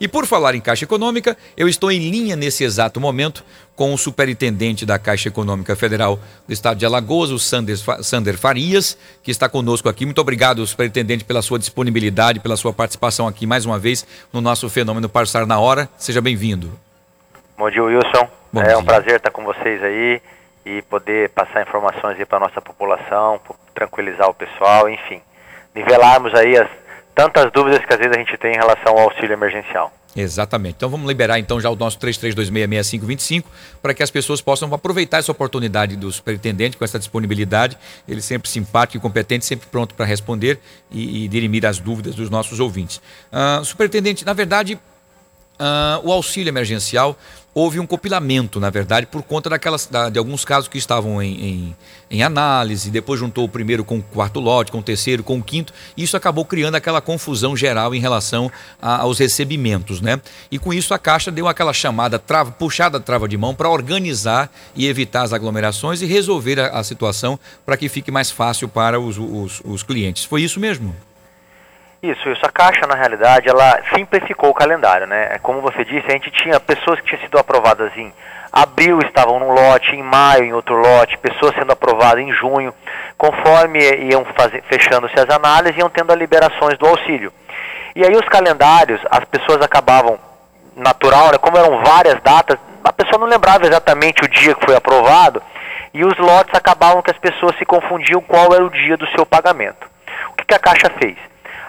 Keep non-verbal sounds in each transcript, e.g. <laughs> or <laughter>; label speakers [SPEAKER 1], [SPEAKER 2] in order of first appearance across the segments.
[SPEAKER 1] E por falar em Caixa Econômica, eu estou em linha nesse exato momento com o superintendente da Caixa Econômica Federal do Estado de Alagoas, o Sander, Sander Farias, que está conosco aqui. Muito obrigado, superintendente, pela sua disponibilidade, pela sua participação aqui mais uma vez no nosso fenômeno Passar na Hora. Seja bem-vindo.
[SPEAKER 2] Bom dia, Wilson. Bom é dia. um prazer estar com vocês aí e poder passar informações aí para a nossa população, tranquilizar o pessoal, enfim, nivelarmos aí as tantas dúvidas que às vezes a gente tem em relação ao auxílio emergencial.
[SPEAKER 1] Exatamente. Então vamos liberar então já o nosso 33266525 para que as pessoas possam aproveitar essa oportunidade do superintendente com essa disponibilidade, ele sempre simpático e competente, sempre pronto para responder e, e, dirimir as dúvidas dos nossos ouvintes. Uh, superintendente, na verdade, Uh, o auxílio emergencial, houve um compilamento, na verdade, por conta daquelas, da, de alguns casos que estavam em, em, em, análise, depois juntou o primeiro com o quarto lote, com o terceiro, com o quinto, e isso acabou criando aquela confusão geral em relação a, aos recebimentos, né? E com isso a Caixa deu aquela chamada, trava, puxada trava de mão para organizar e evitar as aglomerações e resolver a, a situação para que fique mais fácil para os, os, os clientes. Foi isso mesmo?
[SPEAKER 2] Isso, isso. A Caixa, na realidade, ela simplificou o calendário, né? Como você disse, a gente tinha pessoas que tinham sido aprovadas em abril estavam num lote, em maio em outro lote, pessoas sendo aprovadas em junho. Conforme iam fechando-se as análises, iam tendo as liberações do auxílio. E aí os calendários, as pessoas acabavam, natural, né? como eram várias datas, a pessoa não lembrava exatamente o dia que foi aprovado, e os lotes acabavam que as pessoas se confundiam qual era o dia do seu pagamento. O que, que a Caixa fez?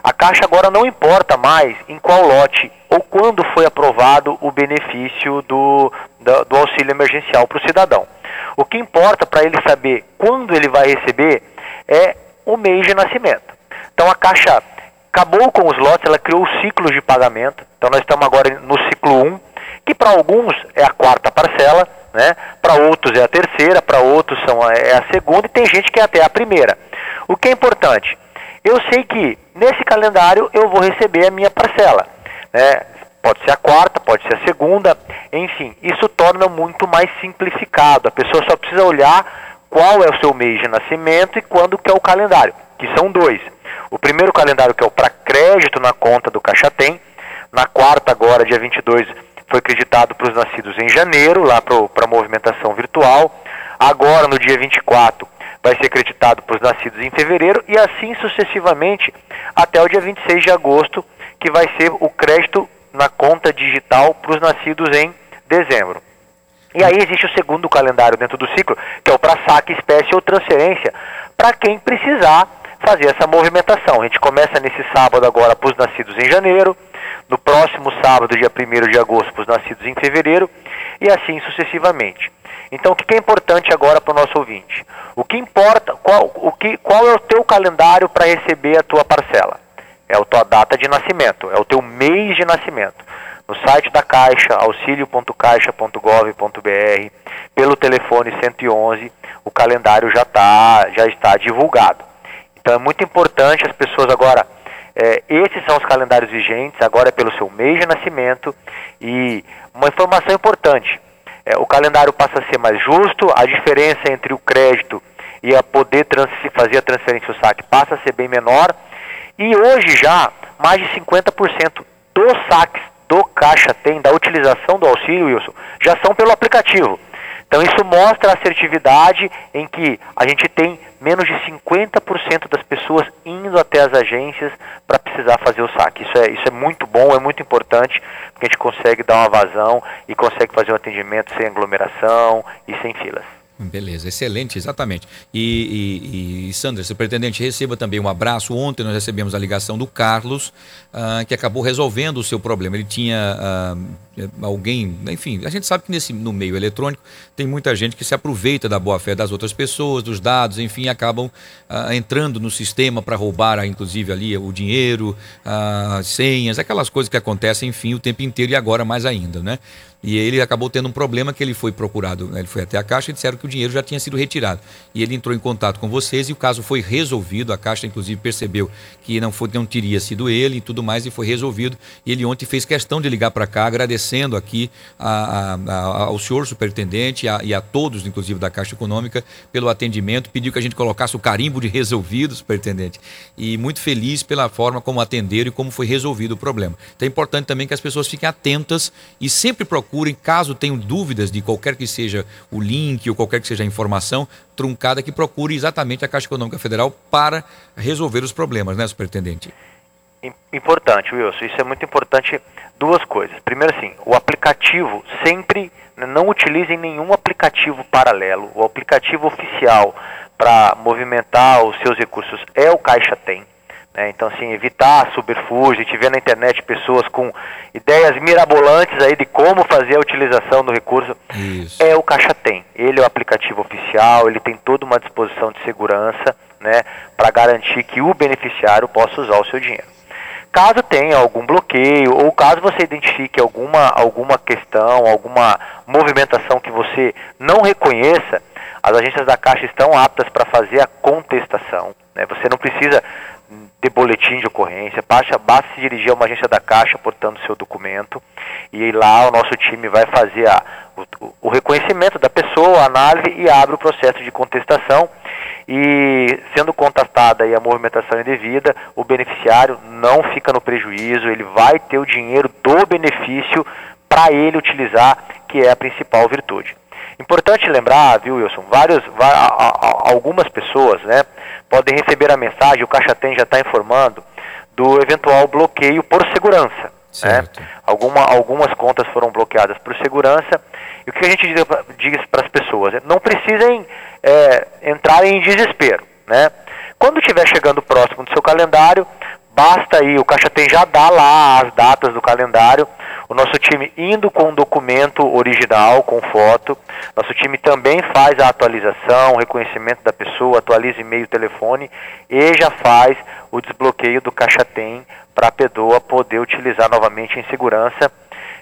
[SPEAKER 2] A Caixa agora não importa mais em qual lote ou quando foi aprovado o benefício do, do, do auxílio emergencial para o cidadão. O que importa para ele saber quando ele vai receber é o mês de nascimento. Então a Caixa acabou com os lotes, ela criou ciclos de pagamento. Então nós estamos agora no ciclo 1, que para alguns é a quarta parcela, né? para outros é a terceira, para outros são a, é a segunda e tem gente que é até a primeira. O que é importante? eu sei que nesse calendário eu vou receber a minha parcela. Né? Pode ser a quarta, pode ser a segunda, enfim, isso torna muito mais simplificado. A pessoa só precisa olhar qual é o seu mês de nascimento e quando que é o calendário, que são dois. O primeiro calendário que é o para crédito na conta do Caixa Tem, na quarta agora, dia 22, foi acreditado para os nascidos em janeiro, lá para a movimentação virtual. Agora, no dia 24, vai ser acreditado para os nascidos em fevereiro e assim sucessivamente até o dia 26 de agosto, que vai ser o crédito na conta digital para os nascidos em dezembro. E aí existe o segundo calendário dentro do ciclo, que é o para saque, espécie ou transferência, para quem precisar fazer essa movimentação. A gente começa nesse sábado agora para os nascidos em janeiro, no próximo sábado, dia 1 de agosto, para os nascidos em fevereiro, e assim sucessivamente. Então, o que é importante agora para o nosso ouvinte? O que importa, qual, o que, qual é o teu calendário para receber a tua parcela? É a tua data de nascimento, é o teu mês de nascimento. No site da Caixa, auxilio.caixa.gov.br, pelo telefone 111, o calendário já, tá, já está divulgado. Então é muito importante as pessoas agora, é, esses são os calendários vigentes, agora é pelo seu mês de nascimento. E uma informação importante, é, o calendário passa a ser mais justo, a diferença entre o crédito e a poder fazer a transferência do saque passa a ser bem menor. E hoje já, mais de 50% dos saques do Caixa Tem, da utilização do auxílio, Wilson, já são pelo aplicativo. Então isso mostra a assertividade em que a gente tem menos de 50% das pessoas indo até as agências para precisar fazer o saque. Isso é, isso é muito bom, é muito importante, porque a gente consegue dar uma vazão e consegue fazer um atendimento sem aglomeração e sem filas.
[SPEAKER 1] Beleza, excelente, exatamente. E, e, e Sandra, se pretendente receba também um abraço. Ontem nós recebemos a ligação do Carlos, uh, que acabou resolvendo o seu problema. Ele tinha uh, alguém, enfim, a gente sabe que nesse, no meio eletrônico tem muita gente que se aproveita da boa-fé das outras pessoas, dos dados, enfim, acabam uh, entrando no sistema para roubar, inclusive, ali o dinheiro, as senhas, aquelas coisas que acontecem, enfim, o tempo inteiro e agora mais ainda, né? E ele acabou tendo um problema que ele foi procurado, né? ele foi até a Caixa e disseram que o dinheiro já tinha sido retirado. E ele entrou em contato com vocês e o caso foi resolvido. A Caixa, inclusive, percebeu que não, foi, não teria sido ele e tudo mais e foi resolvido. E ele ontem fez questão de ligar para cá, agradecer agradecendo aqui a, a, a, ao senhor superintendente e a, todos, inclusive da Caixa Econômica, pelo atendimento. Pediu que a gente colocasse o carimbo de resolvido, superintendente. E muito feliz pela forma como atenderam e como foi resolvido o problema. Então é importante também que as pessoas fiquem atentas e sempre procurem, caso tenham dúvidas de qualquer que seja o link ou qualquer que seja a informação truncada, que procure exatamente a Caixa Econômica Federal para resolver os problemas, né, superintendente?
[SPEAKER 2] Importante, Wilson. Isso é muito importante. Duas coisas. Primeiro, assim, o aplicativo sempre né, não utilizem nenhum aplicativo paralelo. O aplicativo oficial para movimentar os seus recursos é o Caixa Tem. Né? Então, assim, evitar subterfúgio. A gente vê na internet pessoas com ideias mirabolantes aí de como fazer a utilização do recurso. Isso. É o Caixa Tem. Ele é o aplicativo oficial, ele tem toda uma disposição de segurança né, para garantir que o beneficiário possa usar o seu dinheiro. Caso tenha algum bloqueio ou caso você identifique alguma, alguma questão, alguma movimentação que você não reconheça, as agências da Caixa estão aptas para fazer a contestação. Né? Você não precisa de boletim de ocorrência, basta, basta se dirigir a uma agência da Caixa portando seu documento e lá o nosso time vai fazer a, o, o reconhecimento da pessoa, a análise e abre o processo de contestação e sendo contatada a movimentação indevida, o beneficiário não fica no prejuízo, ele vai ter o dinheiro do benefício para ele utilizar, que é a principal virtude. Importante lembrar, viu, Wilson, vários, algumas pessoas né, podem receber a mensagem, o Caixa Tem já está informando, do eventual bloqueio por segurança. Né? Alguma, algumas contas foram bloqueadas por segurança. E o que a gente diz para as pessoas? Não precisem é, entrarem em desespero. Né? Quando estiver chegando próximo do seu calendário, basta aí, o Caixa Tem já dá lá as datas do calendário, o nosso time indo com o documento original, com foto, nosso time também faz a atualização, reconhecimento da pessoa, atualiza e-mail, telefone e já faz o desbloqueio do Caixa Tem para a pessoa poder utilizar novamente em segurança,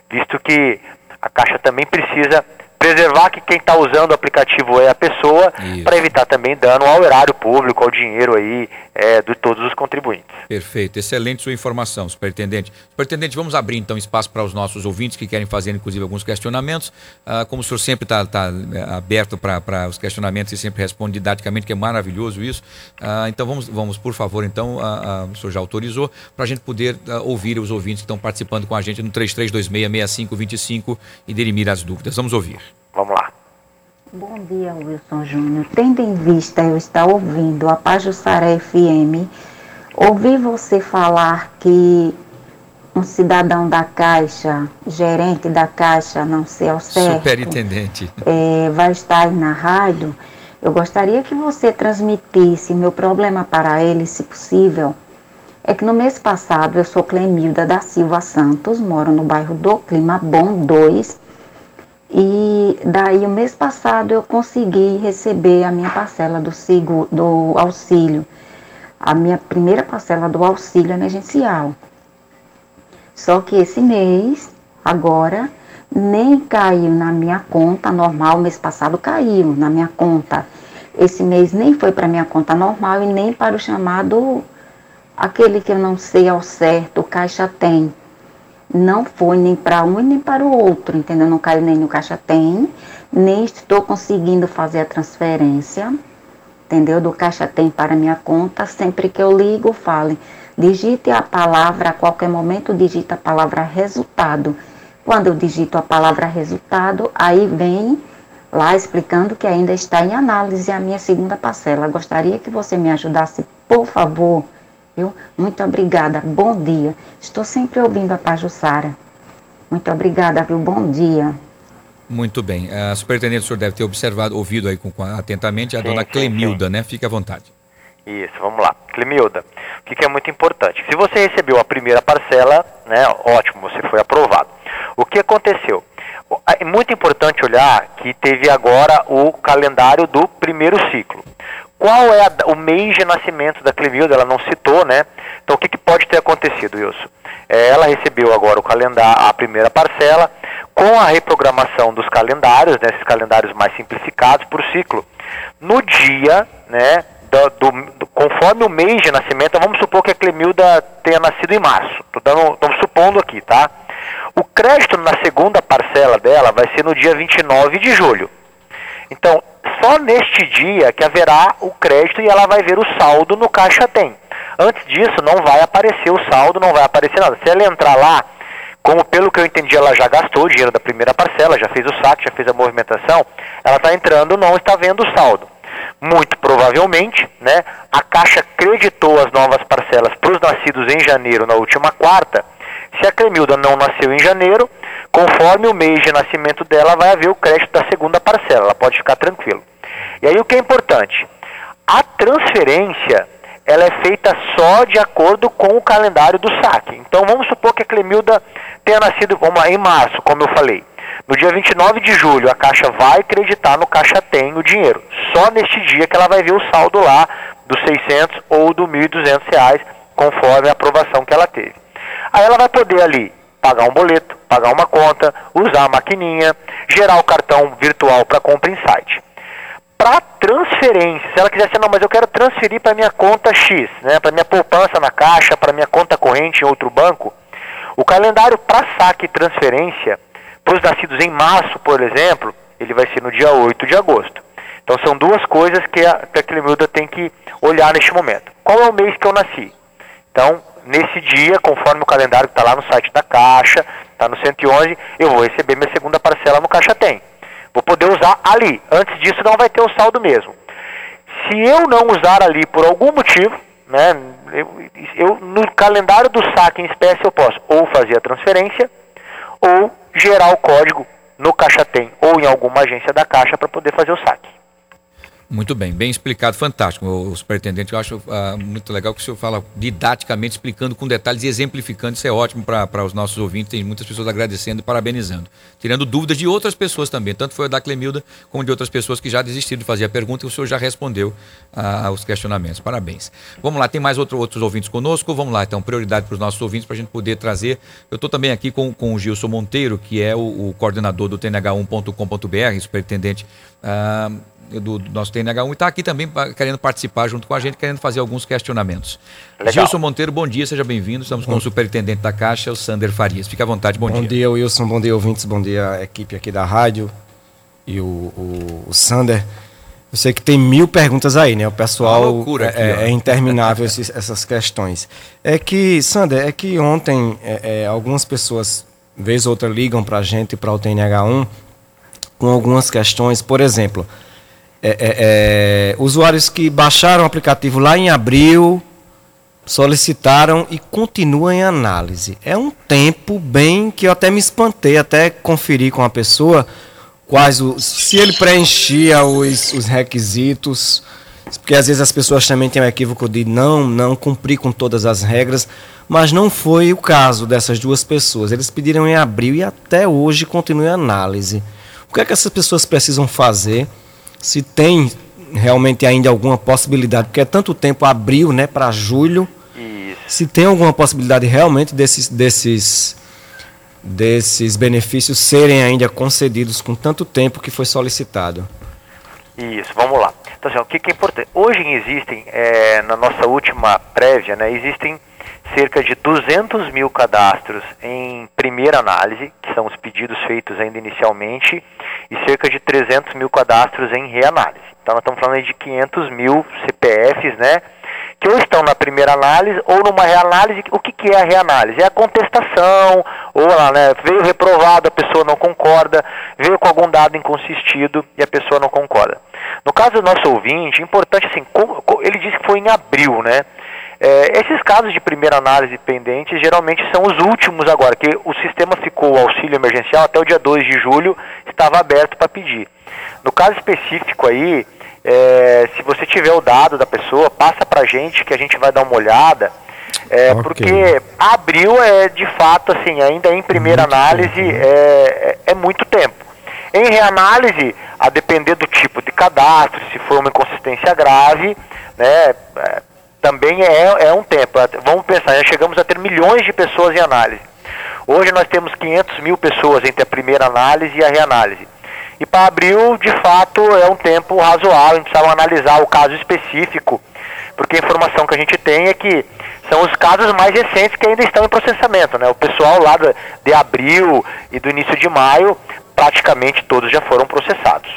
[SPEAKER 2] visto que a Caixa também precisa preservar que quem está usando o aplicativo é a pessoa, para evitar também dano ao erário público, ao dinheiro aí é, de todos os contribuintes.
[SPEAKER 1] Perfeito, excelente sua informação, superintendente. Superintendente, vamos abrir então espaço para os nossos ouvintes que querem fazer inclusive alguns questionamentos. Ah, como o senhor sempre está tá, é, aberto para os questionamentos e sempre responde didaticamente, que é maravilhoso isso. Ah, então vamos, vamos, por favor, então, ah, o senhor já autorizou, para a gente poder ouvir os ouvintes que estão participando com a gente no 33266525 e dirimir as dúvidas. Vamos ouvir.
[SPEAKER 2] Vamos lá.
[SPEAKER 3] Bom dia, Wilson Júnior. Tendo em vista eu estar ouvindo a Pajussara FM, ouvi você falar que um cidadão da Caixa, gerente da Caixa, não sei ao certo,
[SPEAKER 1] superintendente,
[SPEAKER 3] é, vai estar aí na rádio. Eu gostaria que você transmitisse meu problema para ele, se possível. É que no mês passado eu sou Clemilda da Silva Santos, moro no bairro do Clima Bom 2 e daí, o mês passado, eu consegui receber a minha parcela do, seguro, do auxílio, a minha primeira parcela do auxílio emergencial. Só que esse mês, agora, nem caiu na minha conta normal, mês passado caiu na minha conta. Esse mês nem foi para minha conta normal e nem para o chamado, aquele que eu não sei ao certo, o Caixa Tem não foi nem para um nem para o outro, entendeu? Não caiu nem no caixa tem, nem estou conseguindo fazer a transferência, entendeu? Do caixa tem para minha conta. Sempre que eu ligo, fale, digite a palavra, a qualquer momento digita a palavra resultado. Quando eu digito a palavra resultado, aí vem lá explicando que ainda está em análise a minha segunda parcela. Gostaria que você me ajudasse, por favor Viu? Muito obrigada, bom dia. Estou sempre ouvindo a Pajussara. Muito obrigada, viu? Bom dia.
[SPEAKER 1] Muito bem. A superintendente, o senhor deve ter observado, ouvido aí com, com atentamente a sim, dona Clemilda, sim. né? Fique à vontade.
[SPEAKER 2] Isso, vamos lá. Clemilda, o que, que é muito importante? Se você recebeu a primeira parcela, né, ótimo, você foi aprovado. O que aconteceu? É muito importante olhar que teve agora o calendário do primeiro ciclo. Qual é a, o mês de nascimento da Clemilda? Ela não citou, né? Então o que, que pode ter acontecido, Wilson? É, ela recebeu agora o calendário, a primeira parcela, com a reprogramação dos calendários, né, esses calendários mais simplificados por ciclo. No dia, né, do, do, do, conforme o mês de nascimento, vamos supor que a Clemilda tenha nascido em março. Estamos supondo aqui, tá? O crédito na segunda parcela dela vai ser no dia 29 de julho. Então, só neste dia que haverá o crédito e ela vai ver o saldo no Caixa Tem. Antes disso, não vai aparecer o saldo, não vai aparecer nada. Se ela entrar lá, como pelo que eu entendi, ela já gastou o dinheiro da primeira parcela, já fez o saque, já fez a movimentação, ela está entrando, não está vendo o saldo. Muito provavelmente, né, a Caixa creditou as novas parcelas para os nascidos em janeiro na última quarta se a Clemilda não nasceu em janeiro, conforme o mês de nascimento dela, vai haver o crédito da segunda parcela. Ela pode ficar tranquila. E aí o que é importante? A transferência ela é feita só de acordo com o calendário do saque. Então vamos supor que a Clemilda tenha nascido em março, como eu falei. No dia 29 de julho, a Caixa vai acreditar no Caixa Tem o dinheiro. Só neste dia que ela vai ver o saldo lá dos 600 ou do 1.200 reais, conforme a aprovação que ela teve. Aí ela vai poder ali pagar um boleto, pagar uma conta, usar a maquininha, gerar o cartão virtual para compra em site. Para transferência, se ela quiser assim, não, mas eu quero transferir para minha conta X, né, para minha poupança na caixa, para minha conta corrente em outro banco, o calendário para saque e transferência, para os nascidos em março, por exemplo, ele vai ser no dia 8 de agosto. Então são duas coisas que a, que a Clemilda tem que olhar neste momento. Qual é o mês que eu nasci? Então, nesse dia, conforme o calendário que está lá no site da Caixa, está no 111, eu vou receber minha segunda parcela no Caixa Tem. Vou poder usar ali. Antes disso não vai ter o saldo mesmo. Se eu não usar ali por algum motivo, né, eu, eu, no calendário do saque em espécie eu posso ou fazer a transferência ou gerar o código no Caixa Tem ou em alguma agência da Caixa para poder fazer o saque.
[SPEAKER 1] Muito bem, bem explicado, fantástico, o superintendente. Eu acho uh, muito legal que o senhor fala didaticamente, explicando com detalhes e exemplificando. Isso é ótimo para os nossos ouvintes. Tem muitas pessoas agradecendo e parabenizando. Tirando dúvidas de outras pessoas também, tanto foi da Clemilda como de outras pessoas que já desistiram de fazer a pergunta e o senhor já respondeu aos questionamentos. Parabéns. Vamos lá, tem mais outro, outros ouvintes conosco. Vamos lá, então, prioridade para os nossos ouvintes para a gente poder trazer. Eu estou também aqui com, com o Gilson Monteiro, que é o, o coordenador do TNH1.com.br, superintendente. Uh, do, do nosso TNH1 e está aqui também querendo participar junto com a gente, querendo fazer alguns questionamentos. Legal. Gilson Monteiro, bom dia, seja bem-vindo. Estamos com o superintendente da Caixa, o Sander Farias. Fique à vontade, bom, bom dia.
[SPEAKER 4] Bom dia, Wilson, bom dia, ouvintes, bom dia, a equipe aqui da rádio e o, o, o Sander. Eu sei que tem mil perguntas aí, né? O pessoal aqui, é, é, interminável esses, <laughs> essas questões. É que, Sander, é que ontem é, é, algumas pessoas, vez ou outra, ligam para a gente, para o TNH1, com algumas questões. Por exemplo, é, é, é, usuários que baixaram o aplicativo lá em abril, solicitaram e continuam em análise. É um tempo bem que eu até me espantei, até conferir com a pessoa quais os, se ele preenchia os, os requisitos, porque às vezes as pessoas também têm o equívoco de não, não cumprir com todas as regras, mas não foi o caso dessas duas pessoas. Eles pediram em abril e até hoje continuam em análise. O que é que essas pessoas precisam fazer? Se tem realmente ainda alguma possibilidade, porque é tanto tempo abril, né, para julho. Isso. Se tem alguma possibilidade realmente desses desses desses benefícios serem ainda concedidos com tanto tempo que foi solicitado.
[SPEAKER 2] Isso, vamos lá. Então, assim, o que, que é importante? Hoje existem, é, na nossa última prévia, né, existem cerca de 200 mil cadastros em primeira análise, que são os pedidos feitos ainda inicialmente, e cerca de 300 mil cadastros em reanálise. Então nós estamos falando de 500 mil CPFs, né? Que ou estão na primeira análise ou numa reanálise. O que, que é a reanálise? É a contestação, ou lá, né, veio reprovado, a pessoa não concorda, veio com algum dado inconsistido e a pessoa não concorda. No caso do nosso ouvinte, importante assim, ele disse que foi em abril, né? É, esses casos de primeira análise pendentes geralmente são os últimos agora, que o sistema ficou o auxílio emergencial até o dia 2 de julho, estava aberto para pedir. No caso específico aí, é, se você tiver o dado da pessoa, passa para a gente que a gente vai dar uma olhada. É, okay. Porque abril é de fato assim, ainda em primeira muito análise né? é, é, é muito tempo. Em reanálise, a depender do tipo de cadastro, se for uma inconsistência grave, né, é, também é, é um tempo. Vamos pensar, já chegamos a ter milhões de pessoas em análise. Hoje nós temos 500 mil pessoas entre a primeira análise e a reanálise. E para abril, de fato, é um tempo razoável, a gente precisa analisar o caso específico, porque a informação que a gente tem é que são os casos mais recentes que ainda estão em processamento. Né? O pessoal lá de, de abril e do início de maio, praticamente todos já foram processados.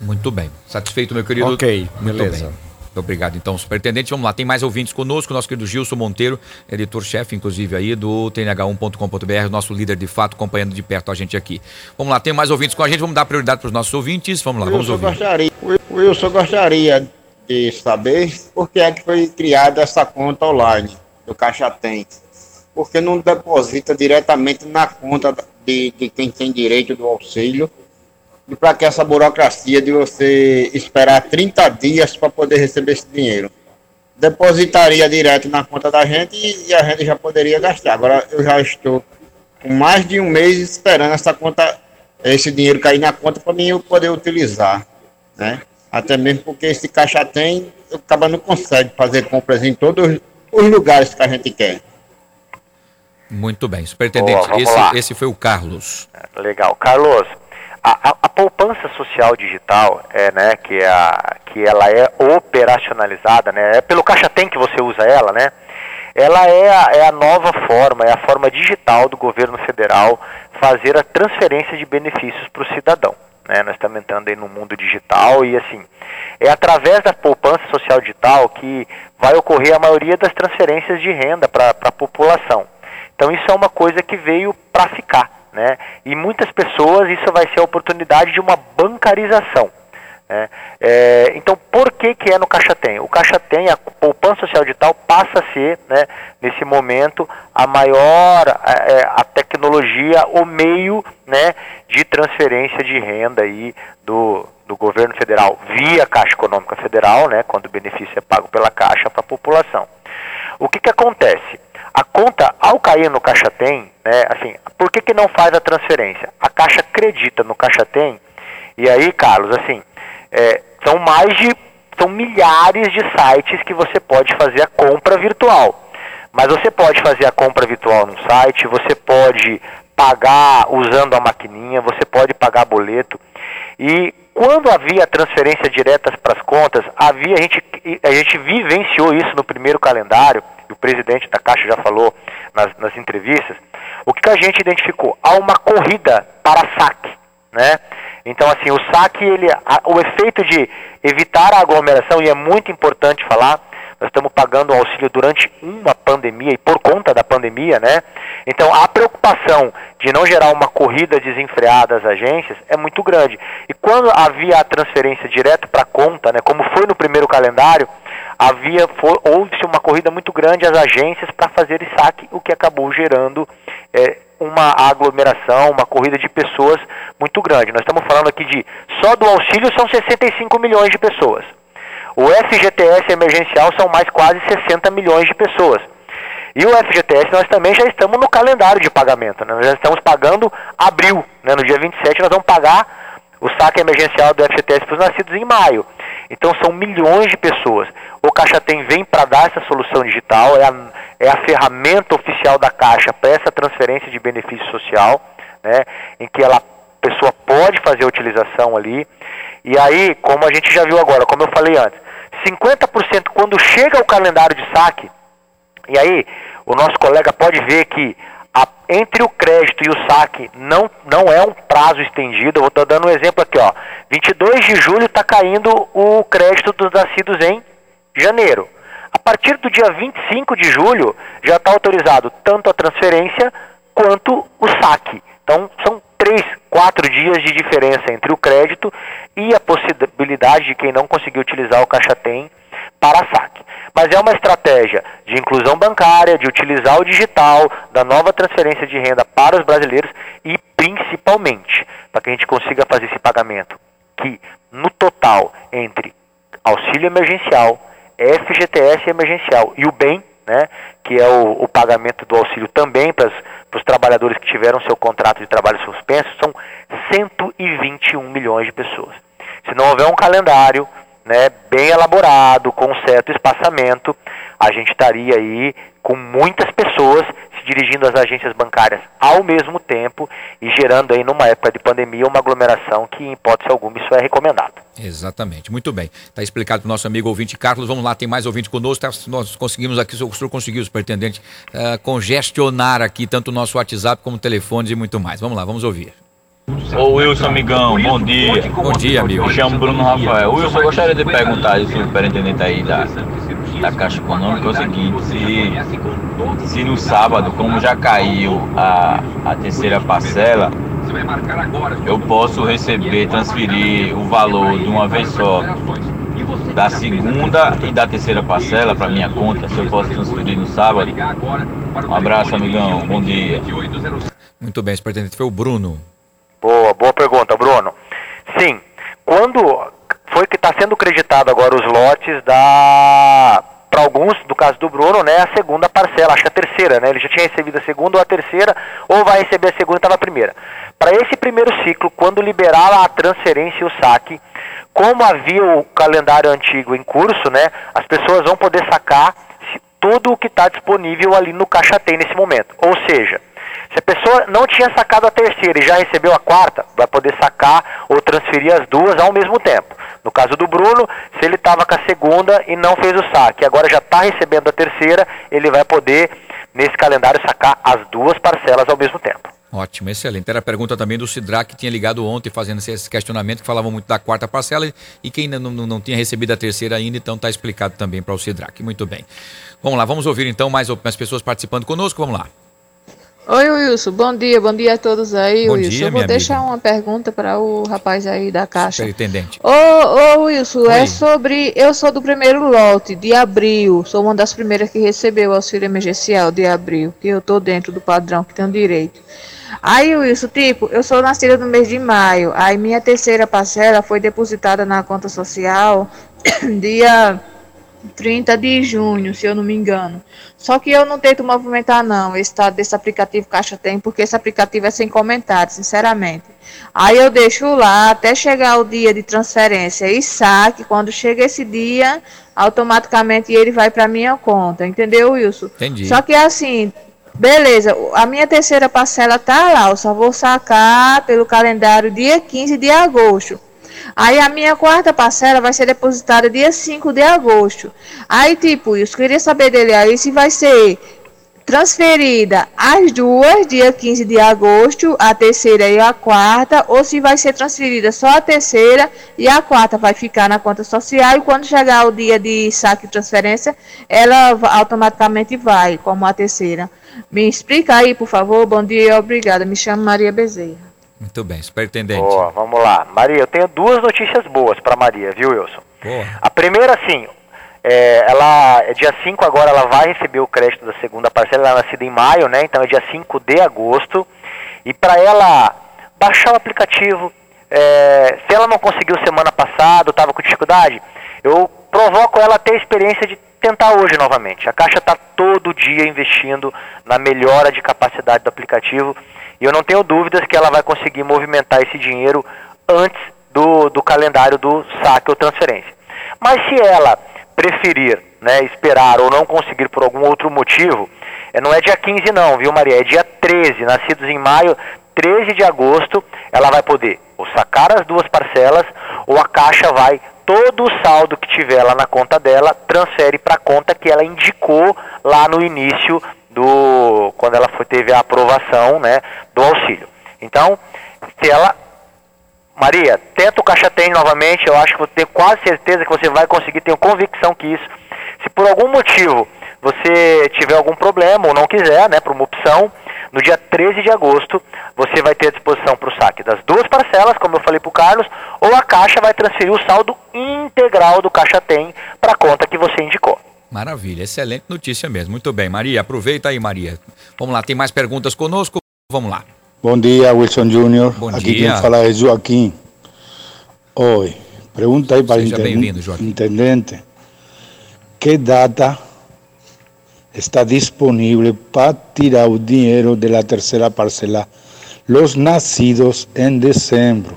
[SPEAKER 1] Muito bem. Satisfeito, meu querido?
[SPEAKER 4] Ok, Muito beleza.
[SPEAKER 1] Obrigado, então, superintendente. Vamos lá, tem mais ouvintes conosco, nosso querido Gilson Monteiro, editor-chefe, inclusive, aí do tnh1.com.br, nosso líder de fato, acompanhando de perto a gente aqui. Vamos lá, tem mais ouvintes com a gente, vamos dar prioridade para os nossos ouvintes. Vamos lá, vamos ouvir.
[SPEAKER 5] Gostaria, Wilson gostaria de saber por que é que foi criada essa conta online do Caixa Tem. Porque não deposita diretamente na conta de, de quem tem direito do auxílio e para que essa burocracia de você esperar 30 dias para poder receber esse dinheiro. Depositaria direto na conta da gente e, e a gente já poderia gastar. Agora eu já estou com mais de um mês esperando essa conta, esse dinheiro cair na conta para mim eu poder utilizar, né? Até mesmo porque esse caixa tem, o cara não consegue fazer compras em todos os lugares que a gente quer.
[SPEAKER 1] Muito bem, superintendente, Boa, esse, esse foi o Carlos.
[SPEAKER 2] Legal. Carlos, a, a, a, poupança social digital, é, né, que, é a, que ela é operacionalizada, né, é pelo Caixa Tem que você usa ela, né, ela é a, é a nova forma, é a forma digital do governo federal fazer a transferência de benefícios para o cidadão. Né, nós estamos entrando aí no mundo digital e assim, é através da poupança social digital que vai ocorrer a maioria das transferências de renda para a população. Então isso é uma coisa que veio para ficar. Né? E muitas pessoas isso vai ser a oportunidade de uma bancarização. Né? É, então, por que, que é no Caixa Tem? O Caixa Tem, a poupança social digital, passa a ser, né, nesse momento, a maior a, é, a tecnologia, o meio né, de transferência de renda aí do, do governo federal via Caixa Econômica Federal, né, quando o benefício é pago pela Caixa para a população. O que, que acontece? A conta, ao cair no Caixa Tem, né, assim, por que, que não faz a transferência? A Caixa acredita no Caixa Tem, e aí, Carlos, assim, é, são mais de, são milhares de sites que você pode fazer a compra virtual. Mas você pode fazer a compra virtual num site, você pode pagar usando a maquininha, você pode pagar boleto. E quando havia transferência diretas para as contas, havia a gente, a gente vivenciou isso no primeiro calendário, o presidente da Caixa já falou nas, nas entrevistas, o que a gente identificou? Há uma corrida para saque, né? Então, assim, o saque, ele, a, o efeito de evitar a aglomeração, e é muito importante falar, nós estamos pagando auxílio durante uma pandemia e por conta da pandemia, né? Então a preocupação de não gerar uma corrida desenfreada às agências é muito grande. E quando havia a transferência direto para a conta, né, como foi no primeiro calendário, havia houve-se uma corrida muito grande às agências para fazer esse saque, o que acabou gerando é, uma aglomeração, uma corrida de pessoas muito grande. Nós estamos falando aqui de só do auxílio são 65 milhões de pessoas. O FGTS emergencial são mais quase 60 milhões de pessoas. E o FGTS nós também já estamos no calendário de pagamento, né? nós já estamos pagando abril, né? no dia 27 nós vamos pagar o saque emergencial do FGTS para os nascidos em maio. Então são milhões de pessoas. O Caixa Tem vem para dar essa solução digital, é a, é a ferramenta oficial da Caixa para essa transferência de benefício social, né? em que ela, a pessoa pode fazer a utilização ali. E aí, como a gente já viu agora, como eu falei antes, 50% quando chega o calendário de saque, e aí o nosso colega pode ver que a, entre o crédito e o saque não, não é um prazo estendido. Eu estar dando um exemplo aqui, ó. 22 de julho está caindo o crédito dos nascidos em janeiro. A partir do dia 25 de julho já está autorizado tanto a transferência quanto o saque. Então são três, quatro dias de diferença entre o crédito e a possibilidade de quem não conseguiu utilizar o Caixa Tem para saque. Mas é uma estratégia de inclusão bancária, de utilizar o digital, da nova transferência de renda para os brasileiros e principalmente para que a gente consiga fazer esse pagamento que no total entre auxílio emergencial, FGTS emergencial e o bem, né, que é o, o pagamento do auxílio também para os trabalhadores que tiveram seu contrato de trabalho suspenso, são 121 milhões de pessoas. Se não houver um calendário né, bem elaborado, com certo espaçamento, a gente estaria aí com muitas pessoas dirigindo as agências bancárias ao mesmo tempo e gerando aí numa época de pandemia uma aglomeração que em hipótese alguma isso é recomendado.
[SPEAKER 1] Exatamente, muito bem. Está explicado para o nosso amigo ouvinte Carlos. Vamos lá, tem mais ouvinte conosco. Tá, nós conseguimos aqui, o senhor conseguiu, superintendente, uh, congestionar aqui tanto o nosso WhatsApp como telefones e muito mais. Vamos lá, vamos ouvir.
[SPEAKER 6] Ô Wilson, amigão, bom dia.
[SPEAKER 1] Bom dia, amigo.
[SPEAKER 6] Me chamo Bruno Rafael. Wilson, eu gostaria de perguntar ao superintendente aí da, da Caixa Econômica é o seguinte, se, se no sábado, como já caiu a, a terceira parcela, eu posso receber, transferir o valor de uma vez só da segunda e da terceira parcela para minha conta, se eu posso transferir no sábado. Um abraço, amigão. Bom dia.
[SPEAKER 1] Muito bem, superintendente. Foi o Bruno.
[SPEAKER 2] Boa, boa pergunta, Bruno. Sim, quando foi que está sendo creditado agora os lotes da para alguns, no caso do Bruno, né, a segunda parcela, acho que a terceira, né? Ele já tinha recebido a segunda ou a terceira, ou vai receber a segunda e estava a primeira. Para esse primeiro ciclo, quando liberar a transferência e o saque, como havia o calendário antigo em curso, né, as pessoas vão poder sacar tudo o que está disponível ali no Caixa Tem nesse momento. Ou seja, se a pessoa não tinha sacado a terceira e já recebeu a quarta, vai poder sacar ou transferir as duas ao mesmo tempo. No caso do Bruno, se ele estava com a segunda e não fez o saque, agora já está recebendo a terceira, ele vai poder, nesse calendário, sacar as duas parcelas ao mesmo tempo.
[SPEAKER 1] Ótimo, excelente. Era a pergunta também do Sidra, que tinha ligado ontem fazendo esse questionamento, que falava muito da quarta parcela e quem não, não, tinha recebido a terceira ainda, então está explicado também para o Sidrak. Muito bem. Vamos lá, vamos ouvir então mais, mais pessoas participando conosco. Vamos lá.
[SPEAKER 7] Oi, Wilson. Bom dia, bom dia a todos aí, bom Wilson. Dia, eu vou deixar amiga. uma pergunta para o rapaz aí da caixa.
[SPEAKER 1] Superintendente.
[SPEAKER 7] Ô, ô Wilson, é Oi. é sobre. Eu sou do primeiro lote de abril. Sou uma das primeiras que recebeu o auxílio emergencial de abril, que eu tô dentro do padrão que tem direito. Aí, Wilson, tipo, eu sou nascida no mês de maio. Aí minha terceira parcela foi depositada na conta social <coughs> dia 30 de junho, se eu não me engano. Só que eu não tento movimentar, não, esse, desse aplicativo Caixa Tem, porque esse aplicativo é sem comentários, sinceramente. Aí eu deixo lá até chegar o dia de transferência e saque. Quando chega esse dia, automaticamente ele vai para minha conta, entendeu, Wilson?
[SPEAKER 1] Entendi.
[SPEAKER 7] Só que assim, beleza, a minha terceira parcela tá lá, eu só vou sacar pelo calendário dia 15 de agosto. Aí a minha quarta parcela vai ser depositada dia 5 de agosto. Aí, tipo, eu queria saber dele aí se vai ser transferida as duas, dia 15 de agosto, a terceira e a quarta, ou se vai ser transferida só a terceira e a quarta vai ficar na conta social e quando chegar o dia de saque e transferência, ela automaticamente vai, como a terceira. Me explica aí, por favor. Bom dia obrigada. Me chamo Maria Bezerra.
[SPEAKER 1] Muito bem, superintendente.
[SPEAKER 2] Boa, vamos lá. Maria, eu tenho duas notícias boas para Maria, viu, Wilson?
[SPEAKER 1] Boa.
[SPEAKER 2] A primeira, sim, é, ela, é dia 5 agora, ela vai receber o crédito da segunda parcela, ela é nascida em maio, né? Então é dia 5 de agosto. E para ela baixar o aplicativo, é, se ela não conseguiu semana passada, estava com dificuldade, eu provoco ela a ter a experiência de tentar hoje novamente. A Caixa está todo dia investindo na melhora de capacidade do aplicativo e eu não tenho dúvidas que ela vai conseguir movimentar esse dinheiro antes do, do calendário do saque ou transferência. Mas se ela preferir né, esperar ou não conseguir por algum outro motivo, é, não é dia 15 não, viu Maria? É dia 13, nascidos em maio, 13 de agosto, ela vai poder ou sacar as duas parcelas ou a Caixa vai, todo o saldo que tiver lá na conta dela, transfere para a conta que ela indicou lá no início do quando ela foi, teve a aprovação né, do auxílio. Então, se ela. Maria, tenta o Caixa Tem novamente, eu acho que vou ter quase certeza que você vai conseguir, tenho convicção que isso. Se por algum motivo você tiver algum problema ou não quiser, né, para uma opção, no dia 13 de agosto você vai ter à disposição para o saque das duas parcelas, como eu falei para o Carlos, ou a Caixa vai transferir o saldo integral do Caixa Tem para a conta que você indicou.
[SPEAKER 1] Maravilha, excelente notícia mesmo. Muito bem, Maria, aproveita aí, Maria. Vamos lá, tem mais perguntas conosco? Vamos lá.
[SPEAKER 8] Bom dia, Wilson Júnior.
[SPEAKER 1] Bom
[SPEAKER 8] Aqui
[SPEAKER 1] dia.
[SPEAKER 8] quem fala é Joaquim. Oi, pergunta aí para o intendente. Que data está disponível para tirar o dinheiro da terceira parcela, los nacidos em dezembro?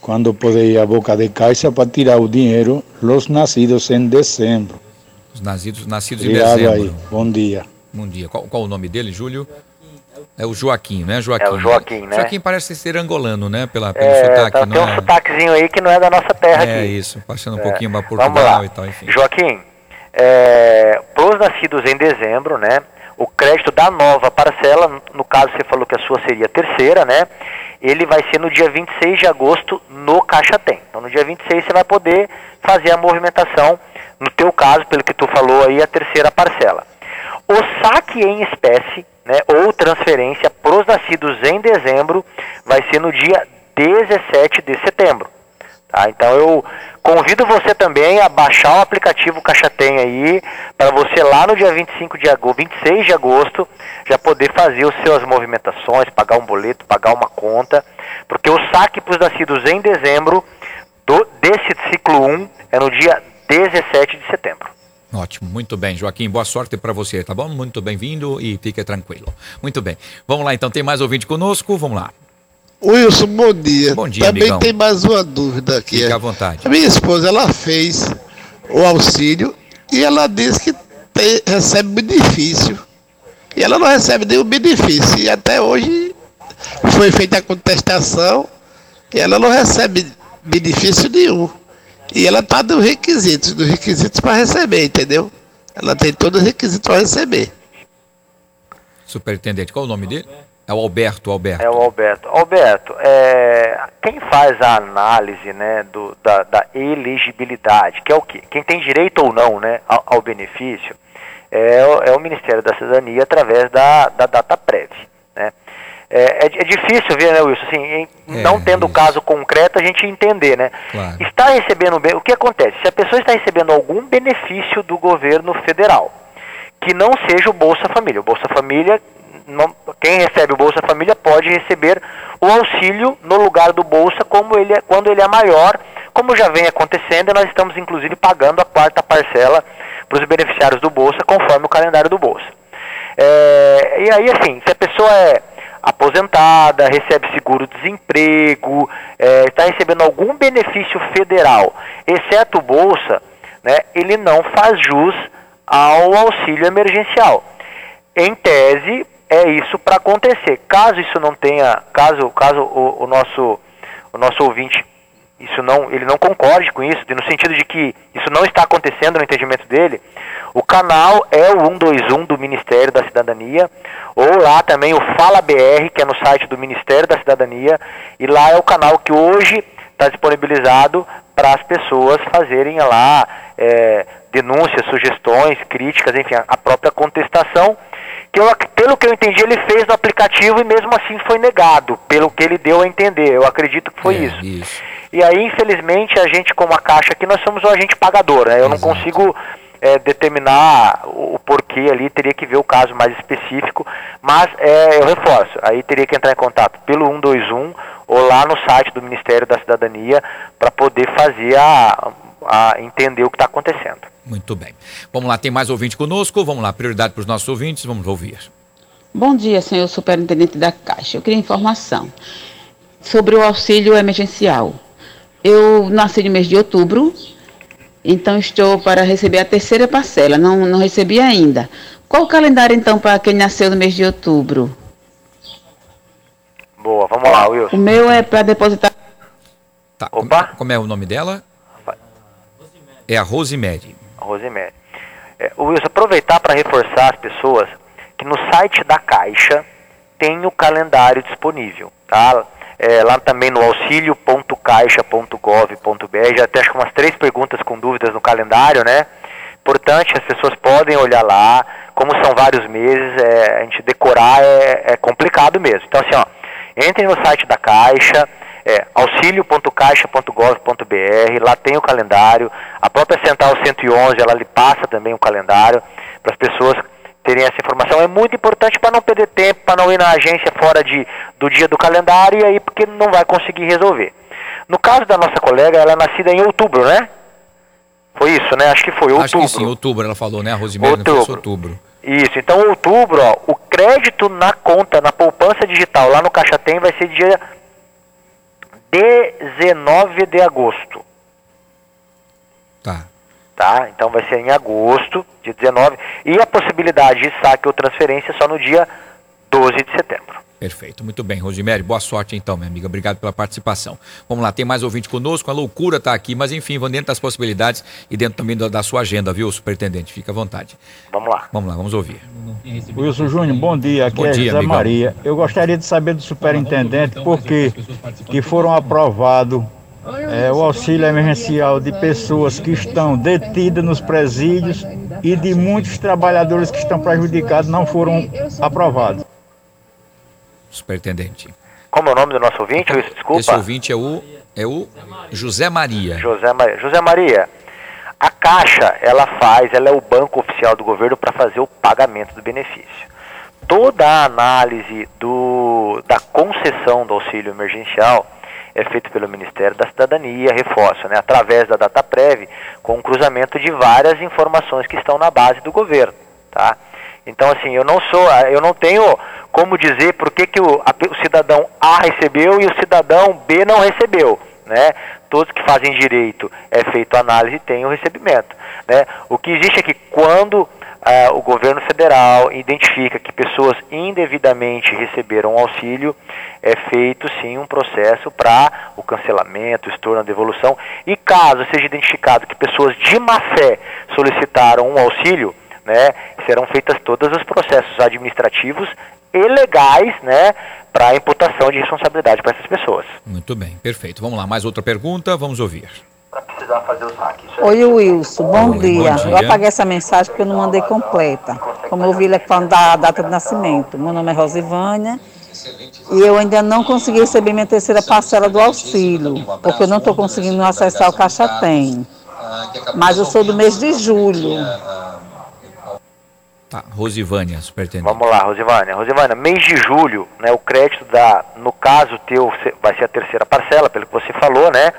[SPEAKER 8] Quando pode ir à boca de caixa para tirar o dinheiro, os nascidos em dezembro.
[SPEAKER 1] Os nascidos, nascidos Obrigado em dezembro. Aí.
[SPEAKER 8] Bom dia.
[SPEAKER 1] Bom dia. Qual, qual o nome dele, Júlio? É o Joaquim, né?
[SPEAKER 2] Joaquim. É o Joaquim, né?
[SPEAKER 1] Joaquim parece ser angolano, né? Pela, pelo é, sotaque,
[SPEAKER 2] tá,
[SPEAKER 1] não
[SPEAKER 2] tem um é... sotaquezinho aí que não é da nossa terra
[SPEAKER 1] é,
[SPEAKER 2] aqui. É
[SPEAKER 1] isso, passando um é. pouquinho para Portugal e tal, enfim.
[SPEAKER 2] Joaquim, é, para os nascidos em dezembro, né? O crédito da nova parcela, no caso você falou que a sua seria a terceira, né? Ele vai ser no dia 26 de agosto no Caixa Tem. Então no dia 26 você vai poder fazer a movimentação, no teu caso, pelo que tu falou aí, a terceira parcela. O saque em espécie, né, ou transferência para os nascidos em dezembro, vai ser no dia 17 de setembro. Tá? Então eu convido você também a baixar o aplicativo Caixa Tem aí, para você lá no dia 25 de agosto, 26 de agosto, já poder fazer as suas movimentações, pagar um boleto, pagar uma conta, porque o saque para os nascidos em dezembro do, desse ciclo 1 é no dia 17 de setembro.
[SPEAKER 1] Ótimo, muito bem, Joaquim. Boa sorte para você, tá bom? Muito bem-vindo e fique tranquilo. Muito bem. Vamos lá, então, tem mais ouvinte conosco? Vamos lá.
[SPEAKER 9] Wilson, bom dia.
[SPEAKER 1] Bom dia,
[SPEAKER 9] Também
[SPEAKER 1] amigão.
[SPEAKER 9] tem mais uma dúvida aqui.
[SPEAKER 1] Fique à vontade.
[SPEAKER 9] A minha esposa, ela fez o auxílio e ela diz que tem, recebe benefício. E ela não recebe nenhum benefício. E até hoje foi feita a contestação e ela não recebe benefício nenhum. E ela está dos requisitos, dos requisitos para receber, entendeu? Ela tem todos os requisitos para receber.
[SPEAKER 1] Superintendente, qual o nome dele? É o Alberto, Alberto.
[SPEAKER 2] É o Alberto. Alberto, é, quem faz a análise né, do, da, da, elegibilidade, que é o quê? Quem tem direito ou não né, ao, ao benefício, é, é, o Ministério da Cidadania através da, da data prévia. Né? É, é, é, difícil ver, né, Wilson? Assim, em, é, não tendo o caso concreto, a gente entender, né? Claro. Está recebendo o que acontece? Se a pessoa está recebendo algum benefício do governo federal, que não seja o Bolsa Família, o Bolsa Família quem recebe o Bolsa Família pode receber o auxílio no lugar do Bolsa como ele é, quando ele é maior, como já vem acontecendo, nós estamos inclusive pagando a quarta parcela para os beneficiários do Bolsa conforme o calendário do Bolsa. É, e aí, assim, se a pessoa é aposentada, recebe seguro-desemprego, é, está recebendo algum benefício federal, exceto o Bolsa, né, ele não faz jus ao auxílio emergencial. Em tese, é isso para acontecer. Caso isso não tenha, caso, caso o, o, nosso, o nosso ouvinte isso não, ele não concorde com isso, no sentido de que isso não está acontecendo no entendimento dele, o canal é o 121 do Ministério da Cidadania, ou lá também o Fala BR, que é no site do Ministério da Cidadania, e lá é o canal que hoje está disponibilizado para as pessoas fazerem lá é, denúncias, sugestões, críticas, enfim, a própria contestação que eu, pelo que eu entendi, ele fez no aplicativo e mesmo assim foi negado, pelo que ele deu a entender. Eu acredito que foi é, isso. isso. E aí, infelizmente, a gente, como a Caixa aqui, nós somos o agente pagador, né? Eu Exato. não consigo é, determinar o, porquê ali, teria que ver o caso mais específico, mas é, eu reforço, aí teria que entrar em contato pelo 121 ou lá no site do Ministério da Cidadania para poder fazer a, a entender o que está acontecendo.
[SPEAKER 1] Muito bem. Vamos lá, tem mais ouvinte conosco. Vamos lá, prioridade para os nossos ouvintes. Vamos ouvir.
[SPEAKER 10] Bom dia, senhor superintendente da Caixa. Eu queria informação sobre o auxílio emergencial. Eu nasci no mês de outubro, então estou para receber a terceira parcela. Não, não recebi ainda. Qual o calendário, então, para quem nasceu no mês de outubro?
[SPEAKER 2] Boa, vamos lá, Wilson.
[SPEAKER 10] O meu é para depositar.
[SPEAKER 1] Tá, Opa. Como é o nome dela? É a Rosemary.
[SPEAKER 2] Rosemary. É, Wilson, aproveitar para reforçar as pessoas que no site da Caixa tem o calendário disponível, tá? É, lá também no auxilio.caixa.gov.br, já tem acho que umas três perguntas com dúvidas no calendário, né? Importante, as pessoas podem olhar lá, como são vários meses, é, a gente decorar é, é complicado mesmo. Então assim, ó, entrem no site da Caixa, é, auxilio.caixa.gov.br, lá tem o calendário, a própria Central 111, ela lhe passa também o calendário, para as pessoas terem essa informação. É muito importante para não perder tempo, para não ir na agência fora de, do dia do calendário, e aí porque não vai conseguir resolver. No caso da nossa colega, ela é nascida em outubro, né? Foi isso, né? Acho que foi outubro. Acho que
[SPEAKER 1] sim, outubro, ela falou, né? A Rosemary
[SPEAKER 2] outubro.
[SPEAKER 1] outubro.
[SPEAKER 2] Isso, então outubro, ó, o crédito na conta, na poupança digital, lá no Caixa Tem, vai ser dia 19 de agosto.
[SPEAKER 1] Tá.
[SPEAKER 2] tá? Então vai ser em agosto, dia 19, e a possibilidade de saque ou transferência só no dia 12 de setembro.
[SPEAKER 1] Perfeito, muito bem, Rosemary, boa sorte então, minha amiga, obrigado pela participação. Vamos lá, tem mais ouvinte conosco, a loucura está aqui, mas enfim, vamos dentro das possibilidades e dentro também da, da sua agenda, viu, superintendente, fica à vontade.
[SPEAKER 2] Vamos lá.
[SPEAKER 1] Vamos lá, vamos ouvir.
[SPEAKER 11] Wilson Júnior, bom dia, aqui bom é dia, José amigão. Maria. Eu gostaria de saber do superintendente por que, que foram aprovados é, o auxílio emergencial de pessoas que estão detidas nos presídios e de muitos trabalhadores que estão prejudicados não foram aprovados
[SPEAKER 1] superintendente.
[SPEAKER 2] Como é o nome do nosso ouvinte? Desculpa.
[SPEAKER 1] Esse ouvinte é o, é o José Maria.
[SPEAKER 2] José Maria. José Maria, a Caixa, ela faz, ela é o banco oficial do governo para fazer o pagamento do benefício. Toda a análise do, da concessão do auxílio emergencial é feita pelo Ministério da Cidadania, reforço, né, através da DataPrev, com um cruzamento de várias informações que estão na base do governo, tá? Então, assim, eu não sou, eu não tenho como dizer por que, que o, a, o cidadão A recebeu e o cidadão B não recebeu. Né? Todos que fazem direito é feito análise e tem o recebimento. Né? O que existe é que quando Uh, o governo federal identifica que pessoas indevidamente receberam auxílio, é feito sim um processo para o cancelamento, estorno, a devolução. E caso seja identificado que pessoas de má fé solicitaram um auxílio, né, serão feitas todos os processos administrativos e legais, né, para imputação de responsabilidade para essas pessoas.
[SPEAKER 1] Muito bem, perfeito. Vamos lá, mais outra pergunta, vamos ouvir.
[SPEAKER 12] Para precisar fazer o saque. É Oi, Wilson, bom, Oi, dia. bom dia. Eu apaguei essa mensagem porque eu não mandei completa. Como eu vi ele falando da data de nascimento. Meu nome é Rosivânia. E eu ainda não consegui receber minha terceira parcela do auxílio, porque eu não estou conseguindo acessar o Caixa Tem. Mas eu sou do mês de julho.
[SPEAKER 1] Tá, Rosivânia, superintendente.
[SPEAKER 2] Vamos lá, Rosivânia. Rosivânia, mês de julho, né, o crédito da, no caso teu, vai ser a terceira parcela, pelo que você falou, né?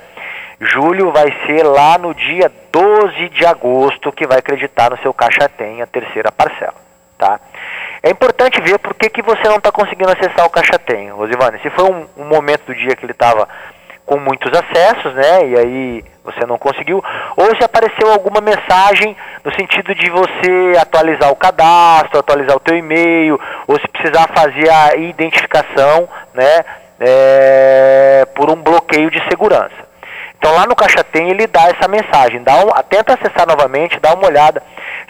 [SPEAKER 2] Julho vai ser lá no dia 12 de agosto que vai acreditar no seu caixa tem a terceira parcela, tá? É importante ver por que, que você não está conseguindo acessar o caixa tem, Rosivânia. Se foi um, um momento do dia que ele estava com muitos acessos, né? E aí você não conseguiu, ou se apareceu alguma mensagem no sentido de você atualizar o cadastro, atualizar o teu e-mail, ou se precisar fazer a identificação, né? É, por um bloqueio de segurança. Então lá no Caixa Tem ele dá essa mensagem, dá um, tenta acessar novamente, dá uma olhada.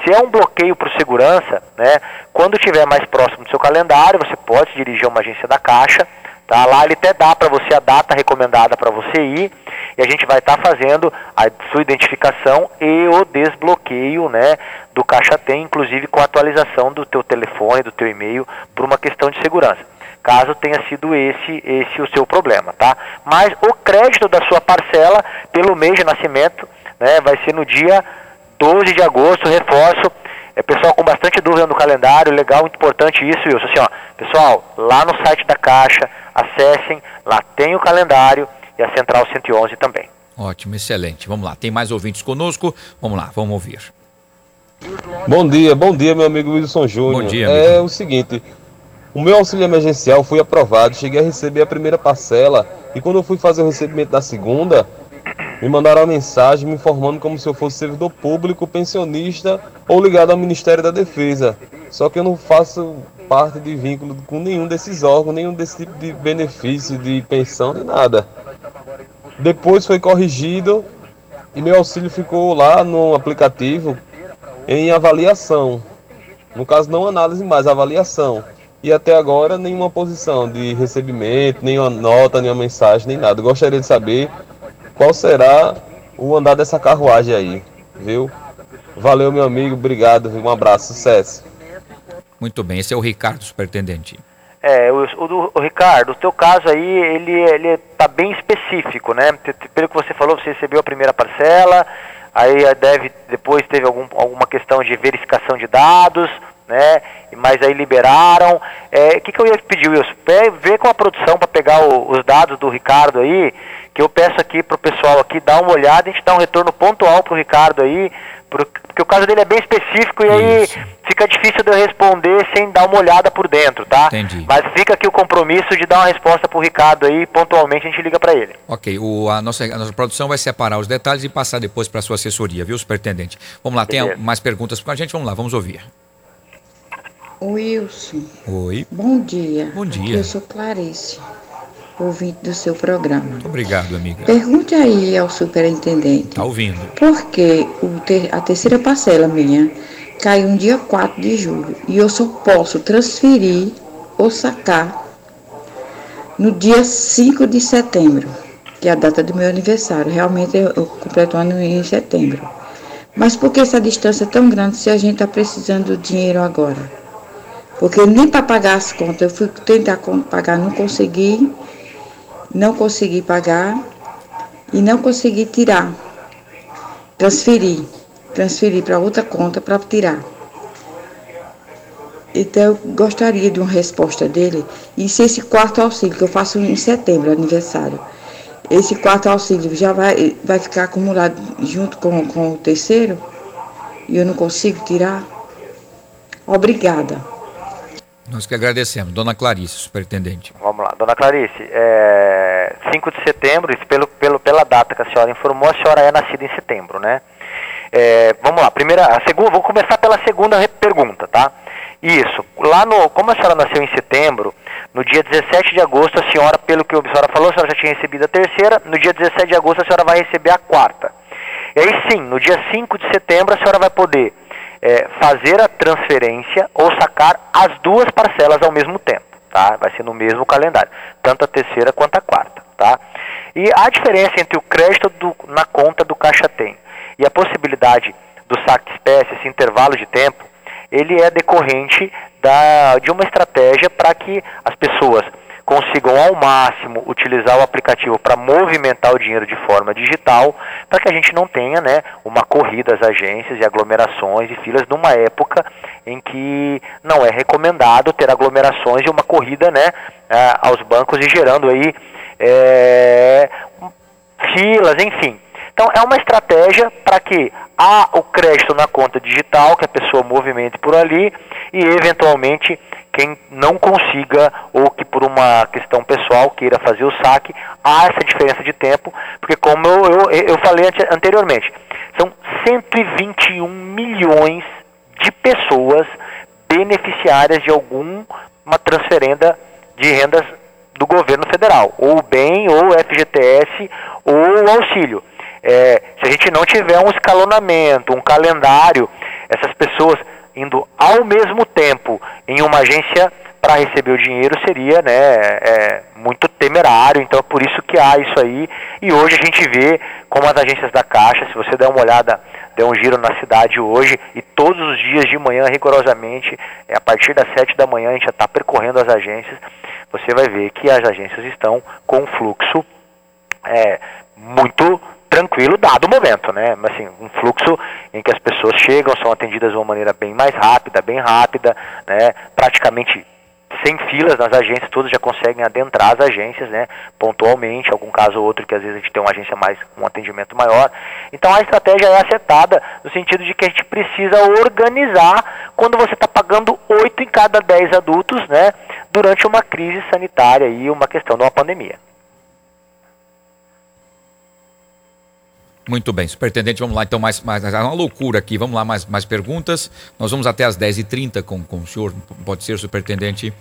[SPEAKER 2] Se é um bloqueio por segurança, né, quando estiver mais próximo do seu calendário, você pode dirigir a uma agência da Caixa, Tá? Lá ele até dá para você a data recomendada para você ir e a gente vai estar tá fazendo a sua identificação e o desbloqueio né, do Caixa Tem, inclusive com a atualização do teu telefone, do teu e-mail, por uma questão de segurança. Caso tenha sido esse, esse o seu problema, tá? Mas o crédito da sua parcela pelo mês de nascimento né, vai ser no dia 12 de agosto, reforço, é, pessoal com bastante dúvida no calendário, legal, muito importante isso, Wilson. Assim, ó, pessoal, lá no site da Caixa, acessem, lá tem o calendário e a Central 111 também.
[SPEAKER 1] Ótimo, excelente. Vamos lá, tem mais ouvintes conosco. Vamos lá, vamos ouvir.
[SPEAKER 13] Bom dia, bom dia, meu amigo Wilson Júnior.
[SPEAKER 1] Bom dia,
[SPEAKER 13] amigo. É o seguinte, o meu auxílio emergencial foi aprovado, cheguei a receber a primeira parcela e quando eu fui fazer o recebimento da segunda, me mandaram uma mensagem me informando como se eu fosse servidor público, pensionista ou ligado ao Ministério da Defesa. Só que eu não faço parte de vínculo com nenhum desses órgãos, nenhum desse tipo de benefício, de pensão, nem nada. Depois foi corrigido e meu auxílio ficou lá no aplicativo em avaliação. No caso, não análise mais, avaliação. E até agora nenhuma posição de recebimento, nenhuma nota, nenhuma mensagem, nem nada. gostaria de saber qual será o andar dessa carruagem aí, viu? Valeu, meu amigo, obrigado, um abraço, sucesso.
[SPEAKER 1] Muito bem, esse é o Ricardo, superintendente.
[SPEAKER 2] É, o, o, o, Ricardo, o teu caso aí, ele, ele tá bem específico, né? Pelo que você falou, você recebeu a primeira parcela, aí deve, depois teve algum, alguma questão de verificação de dados, né? Mas aí liberaram. O é, que, que eu ia pedir, Wilson? Vê com a produção para pegar o, os dados do Ricardo aí, que eu peço aqui para o pessoal aqui dar uma olhada, a gente dá um retorno pontual para o Ricardo aí, Porque o caso dele é bem específico e aí fica difícil de eu responder sem dar uma olhada por dentro, tá?
[SPEAKER 1] Entendi.
[SPEAKER 2] Mas fica aqui o compromisso de dar uma resposta pro Ricardo aí, pontualmente a gente liga para ele.
[SPEAKER 1] Ok, o, a, nossa, a nossa produção vai separar os detalhes e passar depois para sua assessoria, viu, superintendente? Vamos lá, Beleza. tem mais perguntas com a gente? Vamos lá, vamos ouvir.
[SPEAKER 14] Wilson.
[SPEAKER 1] Oi.
[SPEAKER 14] Bom dia.
[SPEAKER 1] Bom dia.
[SPEAKER 14] Eu sou Clarice ouvinte do seu programa. Muito
[SPEAKER 1] obrigado, amiga.
[SPEAKER 14] Pergunte aí ao superintendente.
[SPEAKER 1] Está ouvindo.
[SPEAKER 14] Por que ter, a terceira parcela minha caiu no dia 4 de julho e eu só posso transferir ou sacar no dia 5 de setembro, que é a data do meu aniversário. Realmente eu, eu completo o ano em setembro. Mas por que essa distância é tão grande se a gente está precisando do dinheiro agora? Porque nem para pagar as contas, eu fui tentar pagar, não consegui não consegui pagar e não consegui tirar, transferir, transferir para outra conta para tirar. Então eu gostaria de uma resposta dele. E se esse quarto auxílio, que eu faço em setembro, aniversário, esse quarto auxílio já vai, vai ficar acumulado junto com, com o terceiro e eu não consigo tirar? Obrigada.
[SPEAKER 1] Nós que agradecemos. Dona Clarice, superintendente.
[SPEAKER 2] Vamos lá. Dona Clarice, é, 5 de setembro, pelo, pelo, pela data que a senhora informou, a senhora é nascida em setembro, né? É, vamos lá, primeira, a segunda, vou começar pela segunda pergunta, tá? Isso, lá no, como a senhora nasceu em setembro, no dia 17 de agosto, a senhora, pelo que a senhora falou, a senhora já tinha recebido a terceira, no dia 17 de agosto a senhora vai receber a quarta. E aí sim, no dia 5 de setembro a senhora vai poder é, fazer a transferência ou sacar as duas parcelas ao mesmo tempo, tá? Vai ser no mesmo calendário, tanto a terceira quanto a quarta, tá? E a diferença entre o crédito do, na conta do Caixa Tem e a possibilidade do saque espécie, esse intervalo de tempo, ele é decorrente da, de uma estratégia para que as pessoas consigam ao máximo utilizar o aplicativo para movimentar o dinheiro de forma digital, para que a gente não tenha né, uma corrida às agências e aglomerações e filas numa época em que não é recomendado ter aglomerações e uma corrida né, aos bancos e gerando aí é, filas, enfim. Então é uma estratégia para que há o crédito na conta digital, que a pessoa movimente por ali e eventualmente quem não consiga ou que por uma questão pessoal queira fazer o saque, há essa diferença de tempo, porque como eu, eu, eu falei anteriormente, são 121 milhões de pessoas beneficiárias de alguma transferenda de rendas do governo federal, ou BEM, ou FGTS, ou auxílio. É, se a gente não tiver um escalonamento, um calendário, essas pessoas indo ao mesmo tempo em uma agência para receber o dinheiro seria né, é, muito temerário, então é por isso que há isso aí. E hoje a gente vê como as agências da Caixa, se você der uma olhada, der um giro na cidade hoje, e todos os dias de manhã, rigorosamente, é, a partir das 7 da manhã, a gente já está percorrendo as agências, você vai ver que as agências estão com um fluxo é, muito tranquilo, dado o momento, né? Assim, um fluxo em que as pessoas chegam, são atendidas de uma maneira bem mais rápida, bem rápida, né? Praticamente sem filas nas agências, todos já conseguem adentrar as agências, né? Pontualmente, algum caso ou outro que às vezes a gente tem uma agência mais, um atendimento maior. Então a estratégia é acertada no sentido de que a gente precisa organizar quando você está pagando 8 em cada 10 adultos, né? Durante uma crise sanitária e uma questão de uma pandemia.
[SPEAKER 1] Muito bem, superintendente, vamos lá. Então, mais, mais uma loucura aqui. Vamos lá, mais, mais perguntas. Nós vamos até as 10h30 com, com o senhor. Pode ser, superintendente?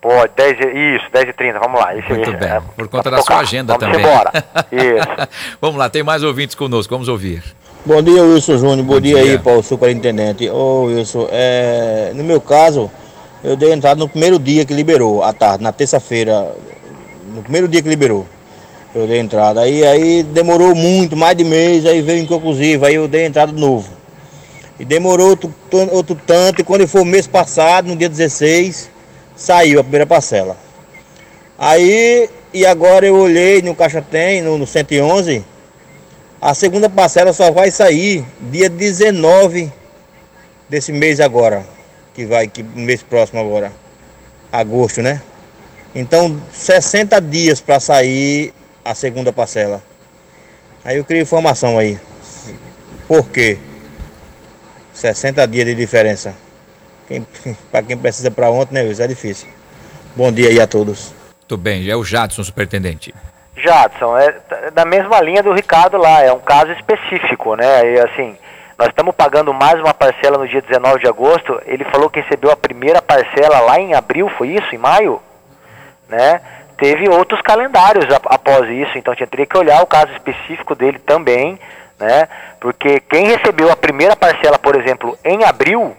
[SPEAKER 2] Pode, 10, isso, 10h30, vamos lá. Isso,
[SPEAKER 1] Muito
[SPEAKER 2] isso,
[SPEAKER 1] bem, é, por conta da sua agenda
[SPEAKER 2] vamos
[SPEAKER 1] também.
[SPEAKER 2] Embora. <laughs> Isso.
[SPEAKER 1] vamos lá, tem mais ouvintes conosco, vamos ouvir.
[SPEAKER 15] Bom dia, Wilson Júnior. Bom, Bom dia, dia, aí para o superintendente. Ô, Wilson, é, no meu caso, eu dei entrada no primeiro dia que liberou, à tarde, na terça-feira, no primeiro dia que liberou eu dei entrada. Aí, aí demorou muito, mais de mês, aí veio inconclusivo, aí eu dei entrada de novo. E demorou outro, outro tanto, e quando foi mês passado, no dia 16, saiu a primeira parcela. Aí, e agora eu olhei no Caixa Tem, no, no 111, a segunda parcela só vai sair dia 19 desse mês agora, que vai, que mês próximo agora, agosto, né? Então, 60 dias para sair a segunda parcela. Aí eu queria informação aí. Por quê? 60 dias de diferença. Quem, <laughs> para quem precisa para ontem, né, Wilson? É difícil. Bom dia aí a todos.
[SPEAKER 1] Tudo bem, é o Jadson, superintendente.
[SPEAKER 2] Jadson, é da mesma linha do Ricardo lá, é um caso específico, né? E assim, nós estamos pagando mais uma parcela no dia 19 de agosto. Ele falou que recebeu a primeira parcela lá em abril, foi isso? Em maio? Né? Teve outros calendários após isso, então tinha teria que olhar o caso específico dele também, né? Porque quem recebeu a primeira parcela, por exemplo, em abril,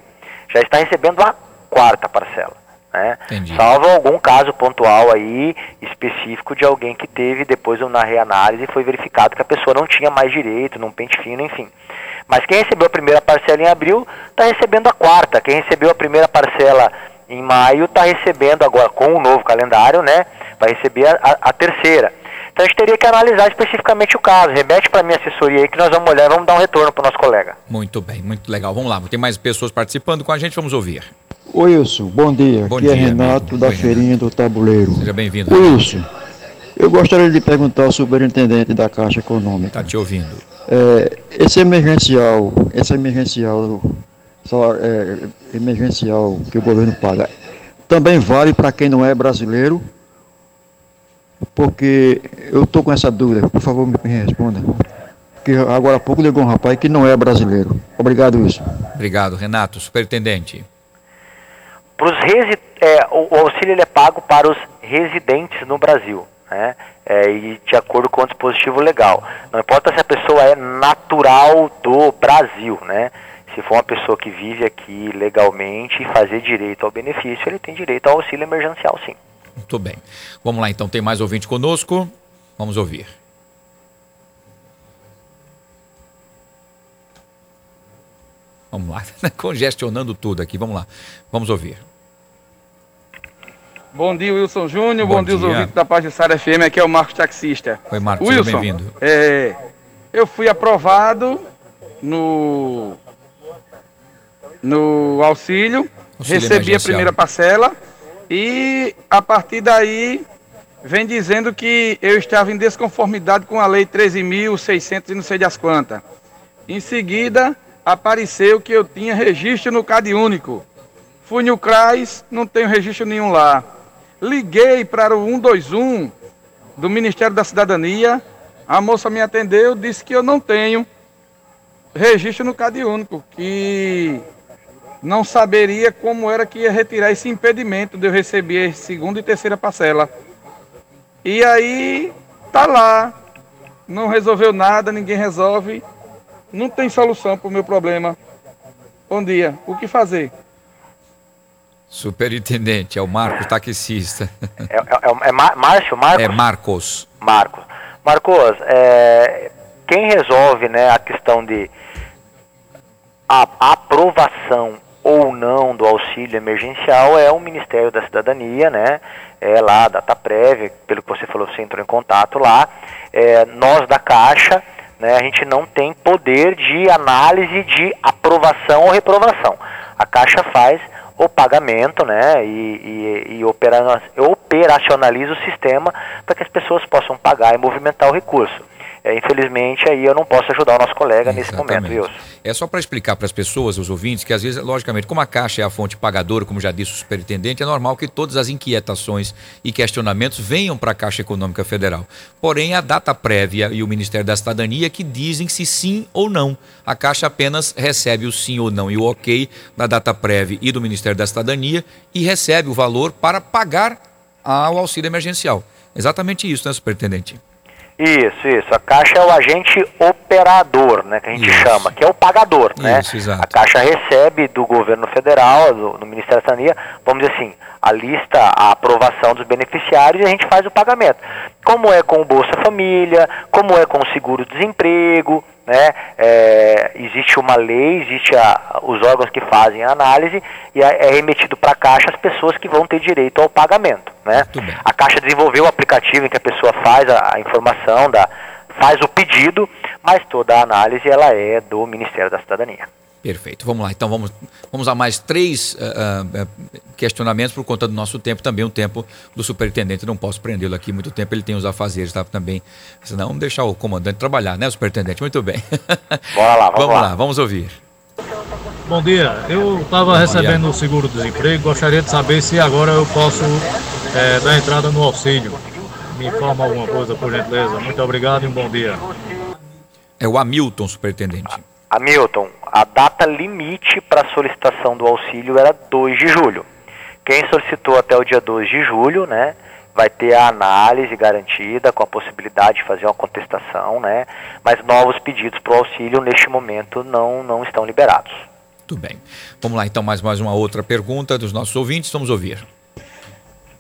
[SPEAKER 2] já está recebendo a quarta parcela. Né? Salvo algum caso pontual aí específico de alguém que teve depois na reanálise e foi verificado que a pessoa não tinha mais direito, num pente fino, enfim. Mas quem recebeu a primeira parcela em abril está recebendo a quarta. Quem recebeu a primeira parcela em maio está recebendo agora com o novo calendário, né? Vai receber a, a, terceira. Então a gente teria que analisar especificamente o caso. Remete para a minha assessoria aí que nós vamos olhar, vamos dar um retorno para o nosso colega.
[SPEAKER 1] Muito bem, muito legal. Vamos lá, tem mais pessoas participando com a gente, vamos ouvir.
[SPEAKER 16] Oi, Wilson, bom dia. Bom Aqui é dia, é Renato amigo. da Oi, Feirinha Renato. do Tabuleiro.
[SPEAKER 1] Seja bem-vindo.
[SPEAKER 16] Wilson, eu gostaria de perguntar ao superintendente da Caixa Econômica.
[SPEAKER 1] Está te ouvindo.
[SPEAKER 16] É, esse emergencial, esse emergencial, só, é, emergencial que o governo paga, também vale para quem não é brasileiro? Porque eu estou com essa dúvida, por favor me responda. Porque agora há pouco ligou um rapaz que não é brasileiro. Obrigado, Wilson.
[SPEAKER 1] Obrigado, Renato. Superintendente.
[SPEAKER 2] Pros resi é, o, o, auxílio ele é pago para os residentes no Brasil, né? É, e de acordo com o dispositivo legal. Não importa se a pessoa é natural do Brasil, né? Se for uma pessoa que vive aqui legalmente e fazer direito ao benefício, ele tem direito ao auxílio emergencial, sim.
[SPEAKER 1] Muito bem. Vamos lá, então. Tem mais ouvinte conosco? Vamos ouvir. Vamos lá, <laughs> congestionando tudo aqui. Vamos lá, vamos ouvir.
[SPEAKER 17] Bom dia, Wilson Júnior. Bom, Bom dia, os ouvintes da Pajussara FM. Aqui é o Marcos Taxista.
[SPEAKER 1] Oi, Marcos,
[SPEAKER 17] Wilson, bem-vindo. É, eu fui aprovado no, no auxílio, auxílio recebi a primeira parcela e a partir daí vem dizendo que eu estava em desconformidade com a lei 13.600 e não sei das quantas. Em seguida, apareceu que eu tinha registro no CAD único. Fui no CRAS, não tenho registro nenhum lá. Liguei para o 121 do Ministério da Cidadania. A moça me atendeu, disse que eu não tenho registro no CAD único, que não saberia como era que ia retirar esse impedimento de eu receber segunda e terceira parcela. E aí tá lá, não resolveu nada, ninguém resolve. Não tem solução para o meu problema. Bom dia. O que fazer?
[SPEAKER 1] Superintendente, é o Marcos, taxista.
[SPEAKER 2] É, é, é, é Márcio, Marcos?
[SPEAKER 1] É Marcos.
[SPEAKER 2] Marcos. Marcos, é, quem resolve né, a questão de a aprovação ou não do auxílio emergencial é o Ministério da Cidadania, né? É lá, data prévia, pelo que você falou, você entrou em contato lá. É, nós da Caixa né, a gente não tem poder de análise de aprovação ou reprovação. A Caixa faz o pagamento né, e, e, e operacionaliza o sistema para que as pessoas possam pagar e movimentar o recurso. É, infelizmente, aí eu não posso ajudar o nosso colega Exatamente. nesse momento, viu?
[SPEAKER 1] É só para explicar para as pessoas, os ouvintes, que às vezes, logicamente, como a Caixa é a fonte pagadora, como já disse o superintendente, é normal que todas as inquietações e questionamentos venham para a Caixa Econômica Federal. Porém, a data prévia e o Ministério da Cidadania que dizem se sim ou não. A Caixa apenas recebe o sim ou não e o ok da data prévia e do Ministério da Cidadania e recebe o valor para pagar ao auxílio emergencial. Exatamente isso, né, superintendente?
[SPEAKER 2] Isso, isso. A Caixa é o agente operador, né, que a gente isso. chama, que é o pagador, né? Isso, exato. A Caixa recebe do governo federal, do, do Ministério da Cidadania, vamos dizer assim, a lista, a aprovação dos beneficiários e a gente faz o pagamento. Como é com o Bolsa Família, como é com o seguro-desemprego, né? É, existe uma lei, existe a, os órgãos que fazem a análise e é, é remetido para a Caixa as pessoas que vão ter direito ao pagamento, né? A Caixa desenvolveu o aplicativo em que a pessoa faz a, a informação, da, faz o pedido, mas toda a análise ela é do Ministério da Cidadania.
[SPEAKER 1] Perfeito. Vamos lá. Então vamos, vamos a mais três uh, uh, questionamentos por conta do nosso tempo, também o tempo do superintendente. Não posso prendê-lo aqui muito tempo, ele tem os afazeres tá, também. Senão, vamos deixar o comandante trabalhar, né, superintendente? Muito bem. <laughs>
[SPEAKER 2] Bora lá, vamos,
[SPEAKER 1] vamos
[SPEAKER 2] lá.
[SPEAKER 1] lá. Vamos ouvir.
[SPEAKER 18] Bom dia. Eu estava recebendo o seguro-desemprego. Gostaria de saber se agora eu posso é, dar entrada no auxílio. Me informa alguma coisa, por gentileza. Muito obrigado e um bom dia.
[SPEAKER 1] É o Hamilton, superintendente.
[SPEAKER 2] Hamilton, a data limite para solicitação do auxílio era 2 de julho. Quem solicitou até o dia 2 de julho, né, vai ter a análise garantida com a possibilidade de fazer uma contestação, né, mas novos pedidos para o auxílio neste momento não, não estão liberados.
[SPEAKER 1] Muito bem. Vamos lá então, mais, mais uma outra pergunta dos nossos ouvintes, vamos ouvir.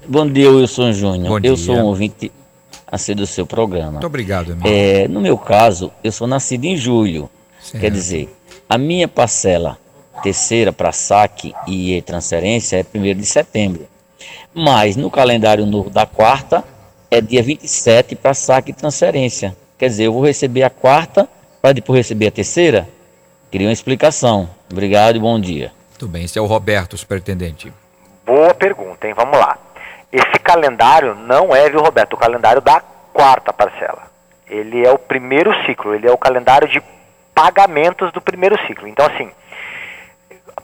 [SPEAKER 19] Bom dia, Wilson Júnior. Bom dia. Eu sou um ouvinte a ser do seu programa.
[SPEAKER 1] Muito obrigado, amigo.
[SPEAKER 19] É, no meu caso, eu sou nascido em julho. Certo. Quer dizer, a minha parcela terceira para saque e transferência é 1 de setembro. Mas no calendário novo da quarta é dia 27 para saque e transferência. Quer dizer, eu vou receber a quarta para depois receber a terceira? Queria uma explicação. Obrigado e bom dia.
[SPEAKER 1] Muito bem, esse é o Roberto, superintendente.
[SPEAKER 2] Boa pergunta, hein? Vamos lá. Esse calendário não é, viu, Roberto, o calendário da quarta parcela. Ele é o primeiro ciclo, ele é o calendário de pagamentos do primeiro ciclo. Então, assim,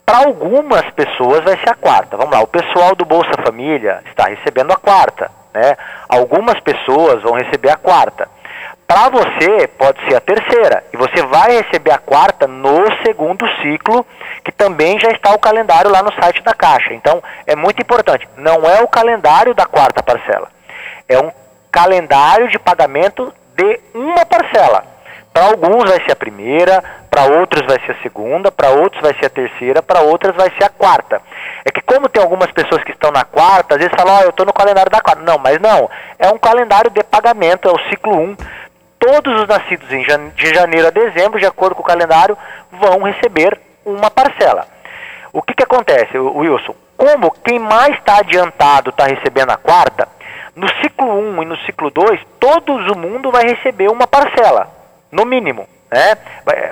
[SPEAKER 2] para algumas pessoas vai ser a quarta. Vamos lá, o pessoal do Bolsa Família está recebendo a quarta, né? Algumas pessoas vão receber a quarta. Para você, pode ser a terceira. E você vai receber a quarta no segundo ciclo, que também já está o calendário lá no site da Caixa. Então, é muito importante. Não é o calendário da quarta parcela. É um calendário de pagamento de uma parcela. Para alguns vai ser a primeira, para outros vai ser a segunda, para outros vai ser a terceira, para outras vai ser a quarta. É que como tem algumas pessoas que estão na quarta, às vezes falam, oh, eu estou no calendário da quarta. Não, mas não. É um calendário de pagamento, é o ciclo 1 todos os nascidos de janeiro a dezembro, de acordo com o calendário, vão receber uma parcela. O que, que acontece, Wilson? Como quem mais está adiantado está recebendo a quarta, no ciclo 1 e no ciclo 2, todo o mundo vai receber uma parcela, no mínimo. Né?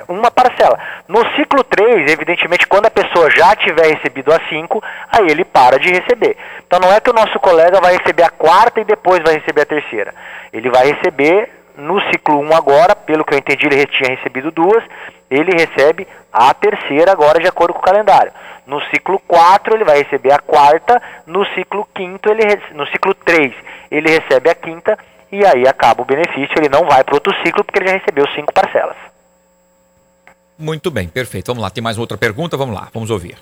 [SPEAKER 2] Uma parcela. No ciclo 3, evidentemente, quando a pessoa já tiver recebido a 5, aí ele para de receber. Então não é que o nosso colega vai receber a quarta e depois vai receber a terceira. Ele vai receber no ciclo 1 agora, pelo que eu entendi, ele tinha recebido duas, ele recebe a terceira agora de acordo com o calendário. No ciclo 4 ele vai receber a quarta, no ciclo quinto ele no ciclo 3 ele recebe a quinta e aí acaba o benefício, ele não vai para outro ciclo porque ele já recebeu cinco parcelas.
[SPEAKER 1] Muito bem, perfeito. Vamos lá, tem mais outra pergunta, vamos lá, vamos ouvir.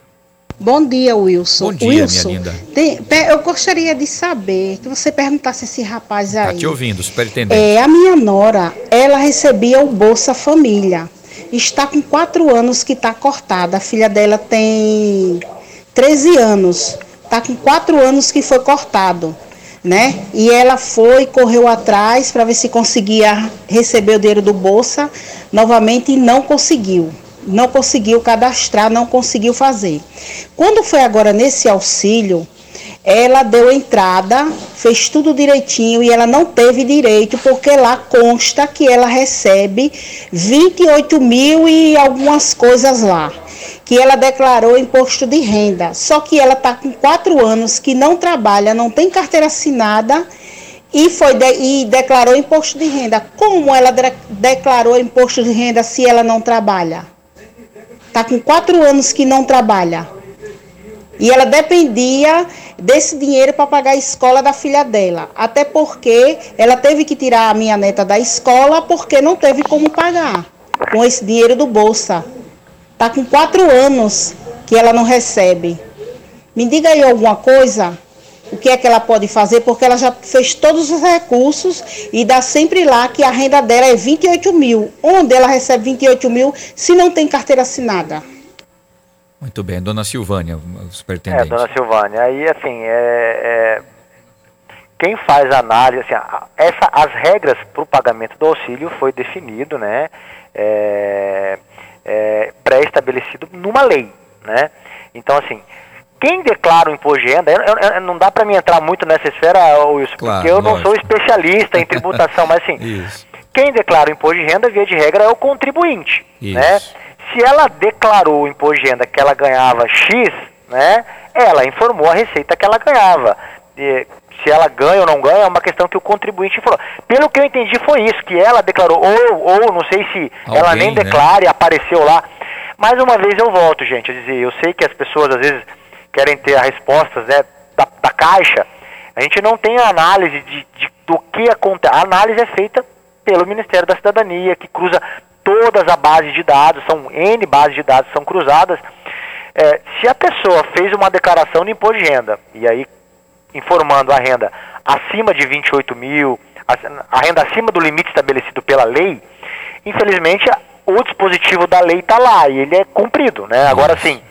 [SPEAKER 20] Bom dia, Wilson.
[SPEAKER 1] Bom dia,
[SPEAKER 20] Wilson,
[SPEAKER 1] minha linda.
[SPEAKER 20] Tem, eu gostaria de saber, que você perguntasse esse rapaz tá aí.
[SPEAKER 1] Está te ouvindo, superintendente.
[SPEAKER 20] É, a minha nora, ela recebia o Bolsa Família. Está com quatro anos que está cortada. A filha dela tem 13 anos. Está com quatro anos que foi cortado. Né? E ela foi, correu atrás para ver se conseguia receber o dinheiro do Bolsa novamente não conseguiu não conseguiu cadastrar, não conseguiu fazer. Quando foi agora nesse auxílio, ela deu entrada, fez tudo direitinho e ela não teve direito, porque lá consta que ela recebe 28 mil e algumas coisas lá, que ela declarou imposto de renda. Só que ela está com quatro anos que não trabalha, não tem carteira assinada e foi de, e declarou imposto de renda. Como ela de, declarou imposto de renda se ela não trabalha? Está com quatro anos que não trabalha. E ela dependia desse dinheiro para pagar a escola da filha dela. Até porque ela teve que tirar a minha neta da escola porque não teve como pagar com esse dinheiro do Bolsa. Está com quatro anos que ela não recebe. Me diga aí alguma coisa o que é que ela pode fazer, porque ela já fez todos os recursos e dá sempre lá que a renda dela é 28 mil. Onde ela recebe 28 mil se não tem carteira assinada?
[SPEAKER 1] Muito bem, dona Silvânia, superintendente.
[SPEAKER 2] É, dona Silvânia, aí assim, é, é quem faz a análise, assim, essa, as regras para o pagamento do auxílio foi definido, né, é, é, pré-estabelecido numa lei, né, então assim, quem declara o imposto de renda, eu, eu, eu, não dá para mim entrar muito nessa esfera, Wilson, claro, porque eu lógico. não sou especialista em tributação, mas assim, <laughs> Isso. quem declara o imposto de renda, via de regra, é o contribuinte, Isso. né? Se ela declarou o imposto de renda que ela ganhava X, né, ela informou a receita que ela ganhava. E, se ela ganha ou não ganha é uma questão que o contribuinte falou. Pelo que eu entendi foi isso, que ela declarou, ou, ou não sei se Alguém, ela nem né? declara e apareceu lá. Mais uma vez eu volto, gente, a dizer, eu sei que as pessoas às vezes querem ter as respostas né, da, da Caixa, a gente não tem a análise de, de, do que acontece. A análise é feita pelo Ministério da Cidadania, que cruza todas as bases de dados, são N bases de dados são cruzadas. É, se a pessoa fez uma declaração de imposto de renda, e aí informando a renda acima de 28 mil, a, renda acima do limite estabelecido pela lei, infelizmente o dispositivo da lei está lá e ele é cumprido. Né? Agora sim,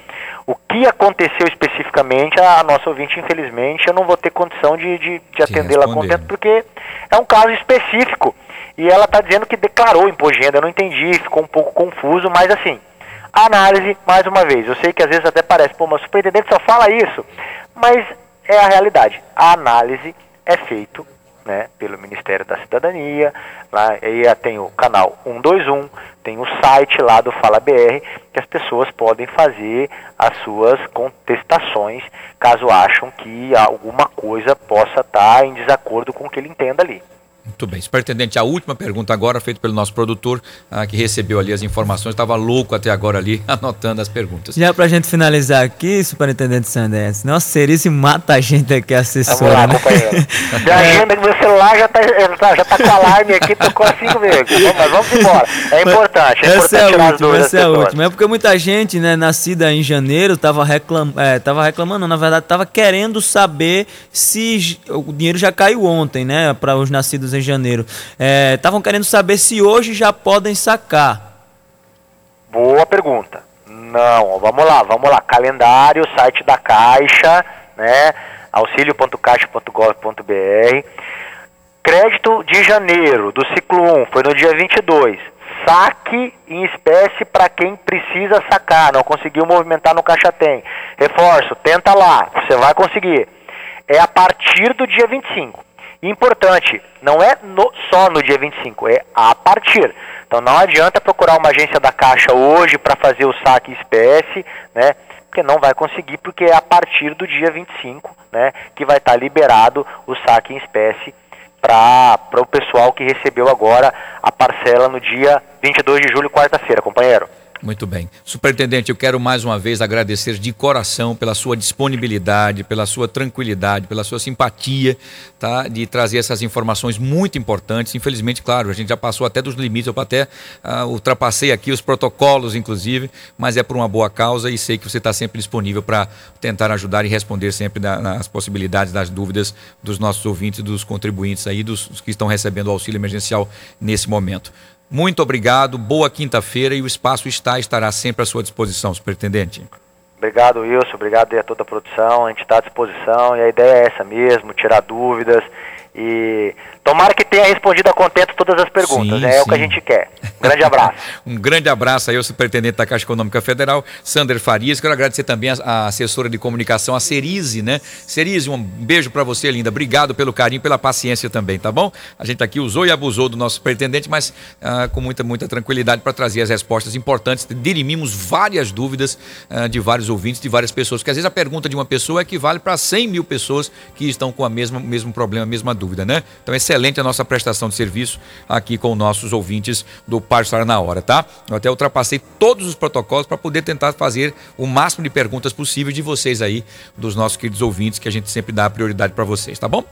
[SPEAKER 2] o que aconteceu especificamente, a nossa ouvinte, infelizmente, eu não vou ter condição de, de, de atendê-la contento, porque é um caso específico. E ela está dizendo que declarou imposto de renda, eu não entendi, ficou um pouco confuso, mas assim, análise, mais uma vez, eu sei que às vezes até parece, pô, mas o superintendente só fala isso, mas é a realidade. A análise é feito né, pelo Ministério da Cidadania, lá aí tem o canal 121, tem o site lá do Fala BR, que as pessoas podem fazer as suas contestações, caso acham que alguma coisa possa estar em desacordo com o que ele entenda ali.
[SPEAKER 1] Muito bem. Superintendente, a última pergunta agora, feita pelo nosso produtor, ah, que recebeu ali as informações, estava louco até agora ali, <laughs> anotando as perguntas.
[SPEAKER 21] Já para a gente finalizar aqui, Superintendente Sanders, nossa, Serice mata a gente aqui, assessora,
[SPEAKER 2] Vamos lá, né? companheiro. <laughs> agenda que meu celular já está já tá com alarme aqui, tocou cinco vezes. Mas vamos embora. É importante, é
[SPEAKER 21] essa
[SPEAKER 2] importante
[SPEAKER 21] é a última, essa é a última. É porque muita gente, né, nascida em janeiro, estava reclam, é, tava reclamando, na verdade, estava querendo saber se o dinheiro já caiu ontem, né, para os nascidos em em janeiro. Estavam é, querendo saber se hoje já podem sacar.
[SPEAKER 2] Boa pergunta. Não, vamos lá, vamos lá. Calendário, site da Caixa, né? auxilio.caixa.gov.br. Crédito de janeiro do ciclo 1 foi no dia 22. Saque em espécie para quem precisa sacar, não conseguiu movimentar no Caixa Tem. Reforço, tenta lá, você vai conseguir. É a partir do dia 25. Importante, não é no, só no dia 25, é a partir. Então não adianta procurar uma agência da Caixa hoje para fazer o saque espécie, né? Porque não vai conseguir, porque é a partir do dia 25, né? Que vai estar tá liberado o saque em espécie para o pessoal que recebeu agora a parcela no dia 22 de julho, quarta-feira, companheiro.
[SPEAKER 1] Muito bem. Superintendente, eu quero mais uma vez agradecer de coração pela sua disponibilidade, pela sua tranquilidade, pela sua simpatia, tá? De trazer essas informações muito importantes. Infelizmente, claro, a gente já passou até dos limites, eu até uh, ultrapassei aqui os protocolos, inclusive, mas é por uma boa causa e sei que você está sempre disponível para tentar ajudar e responder sempre na, nas possibilidades, das dúvidas dos nossos ouvintes, dos contribuintes aí, dos, dos que estão recebendo o auxílio emergencial nesse momento. Muito obrigado, boa quinta-feira e o espaço está estará sempre à sua disposição, superintendente.
[SPEAKER 2] Obrigado, Wilson, obrigado a toda a produção, a gente está à disposição e a ideia é essa mesmo, tirar dúvidas e tomara que tenha respondido a contento todas as perguntas, sim, é sim. o que a gente quer. Um <laughs> grande abraço.
[SPEAKER 1] um grande abraço aí ao superintendente da Caixa Econômica Federal, Sander Farias. Quero agradecer também a, a assessora de comunicação, a Cerise, né? Cerise, um beijo para você, linda. Obrigado pelo carinho, pela paciência também, tá bom? A gente aqui usou e abusou do nosso superintendente, mas ah, com muita, muita tranquilidade para trazer as respostas importantes. Dirimimos várias dúvidas ah, de vários ouvintes, de várias pessoas, porque às vezes a pergunta de uma pessoa equivale para 100 mil pessoas que estão com o mesmo problema, a mesma dúvida, né? Então, excelente a nossa prestação de serviço aqui com nossos ouvintes do Parçar na Hora, tá? Eu até ultrapassei todos os protocolos para poder tentar fazer o máximo de perguntas possível de vocês aí, dos nossos queridos ouvintes, que a gente sempre dá prioridade para vocês, tá bom?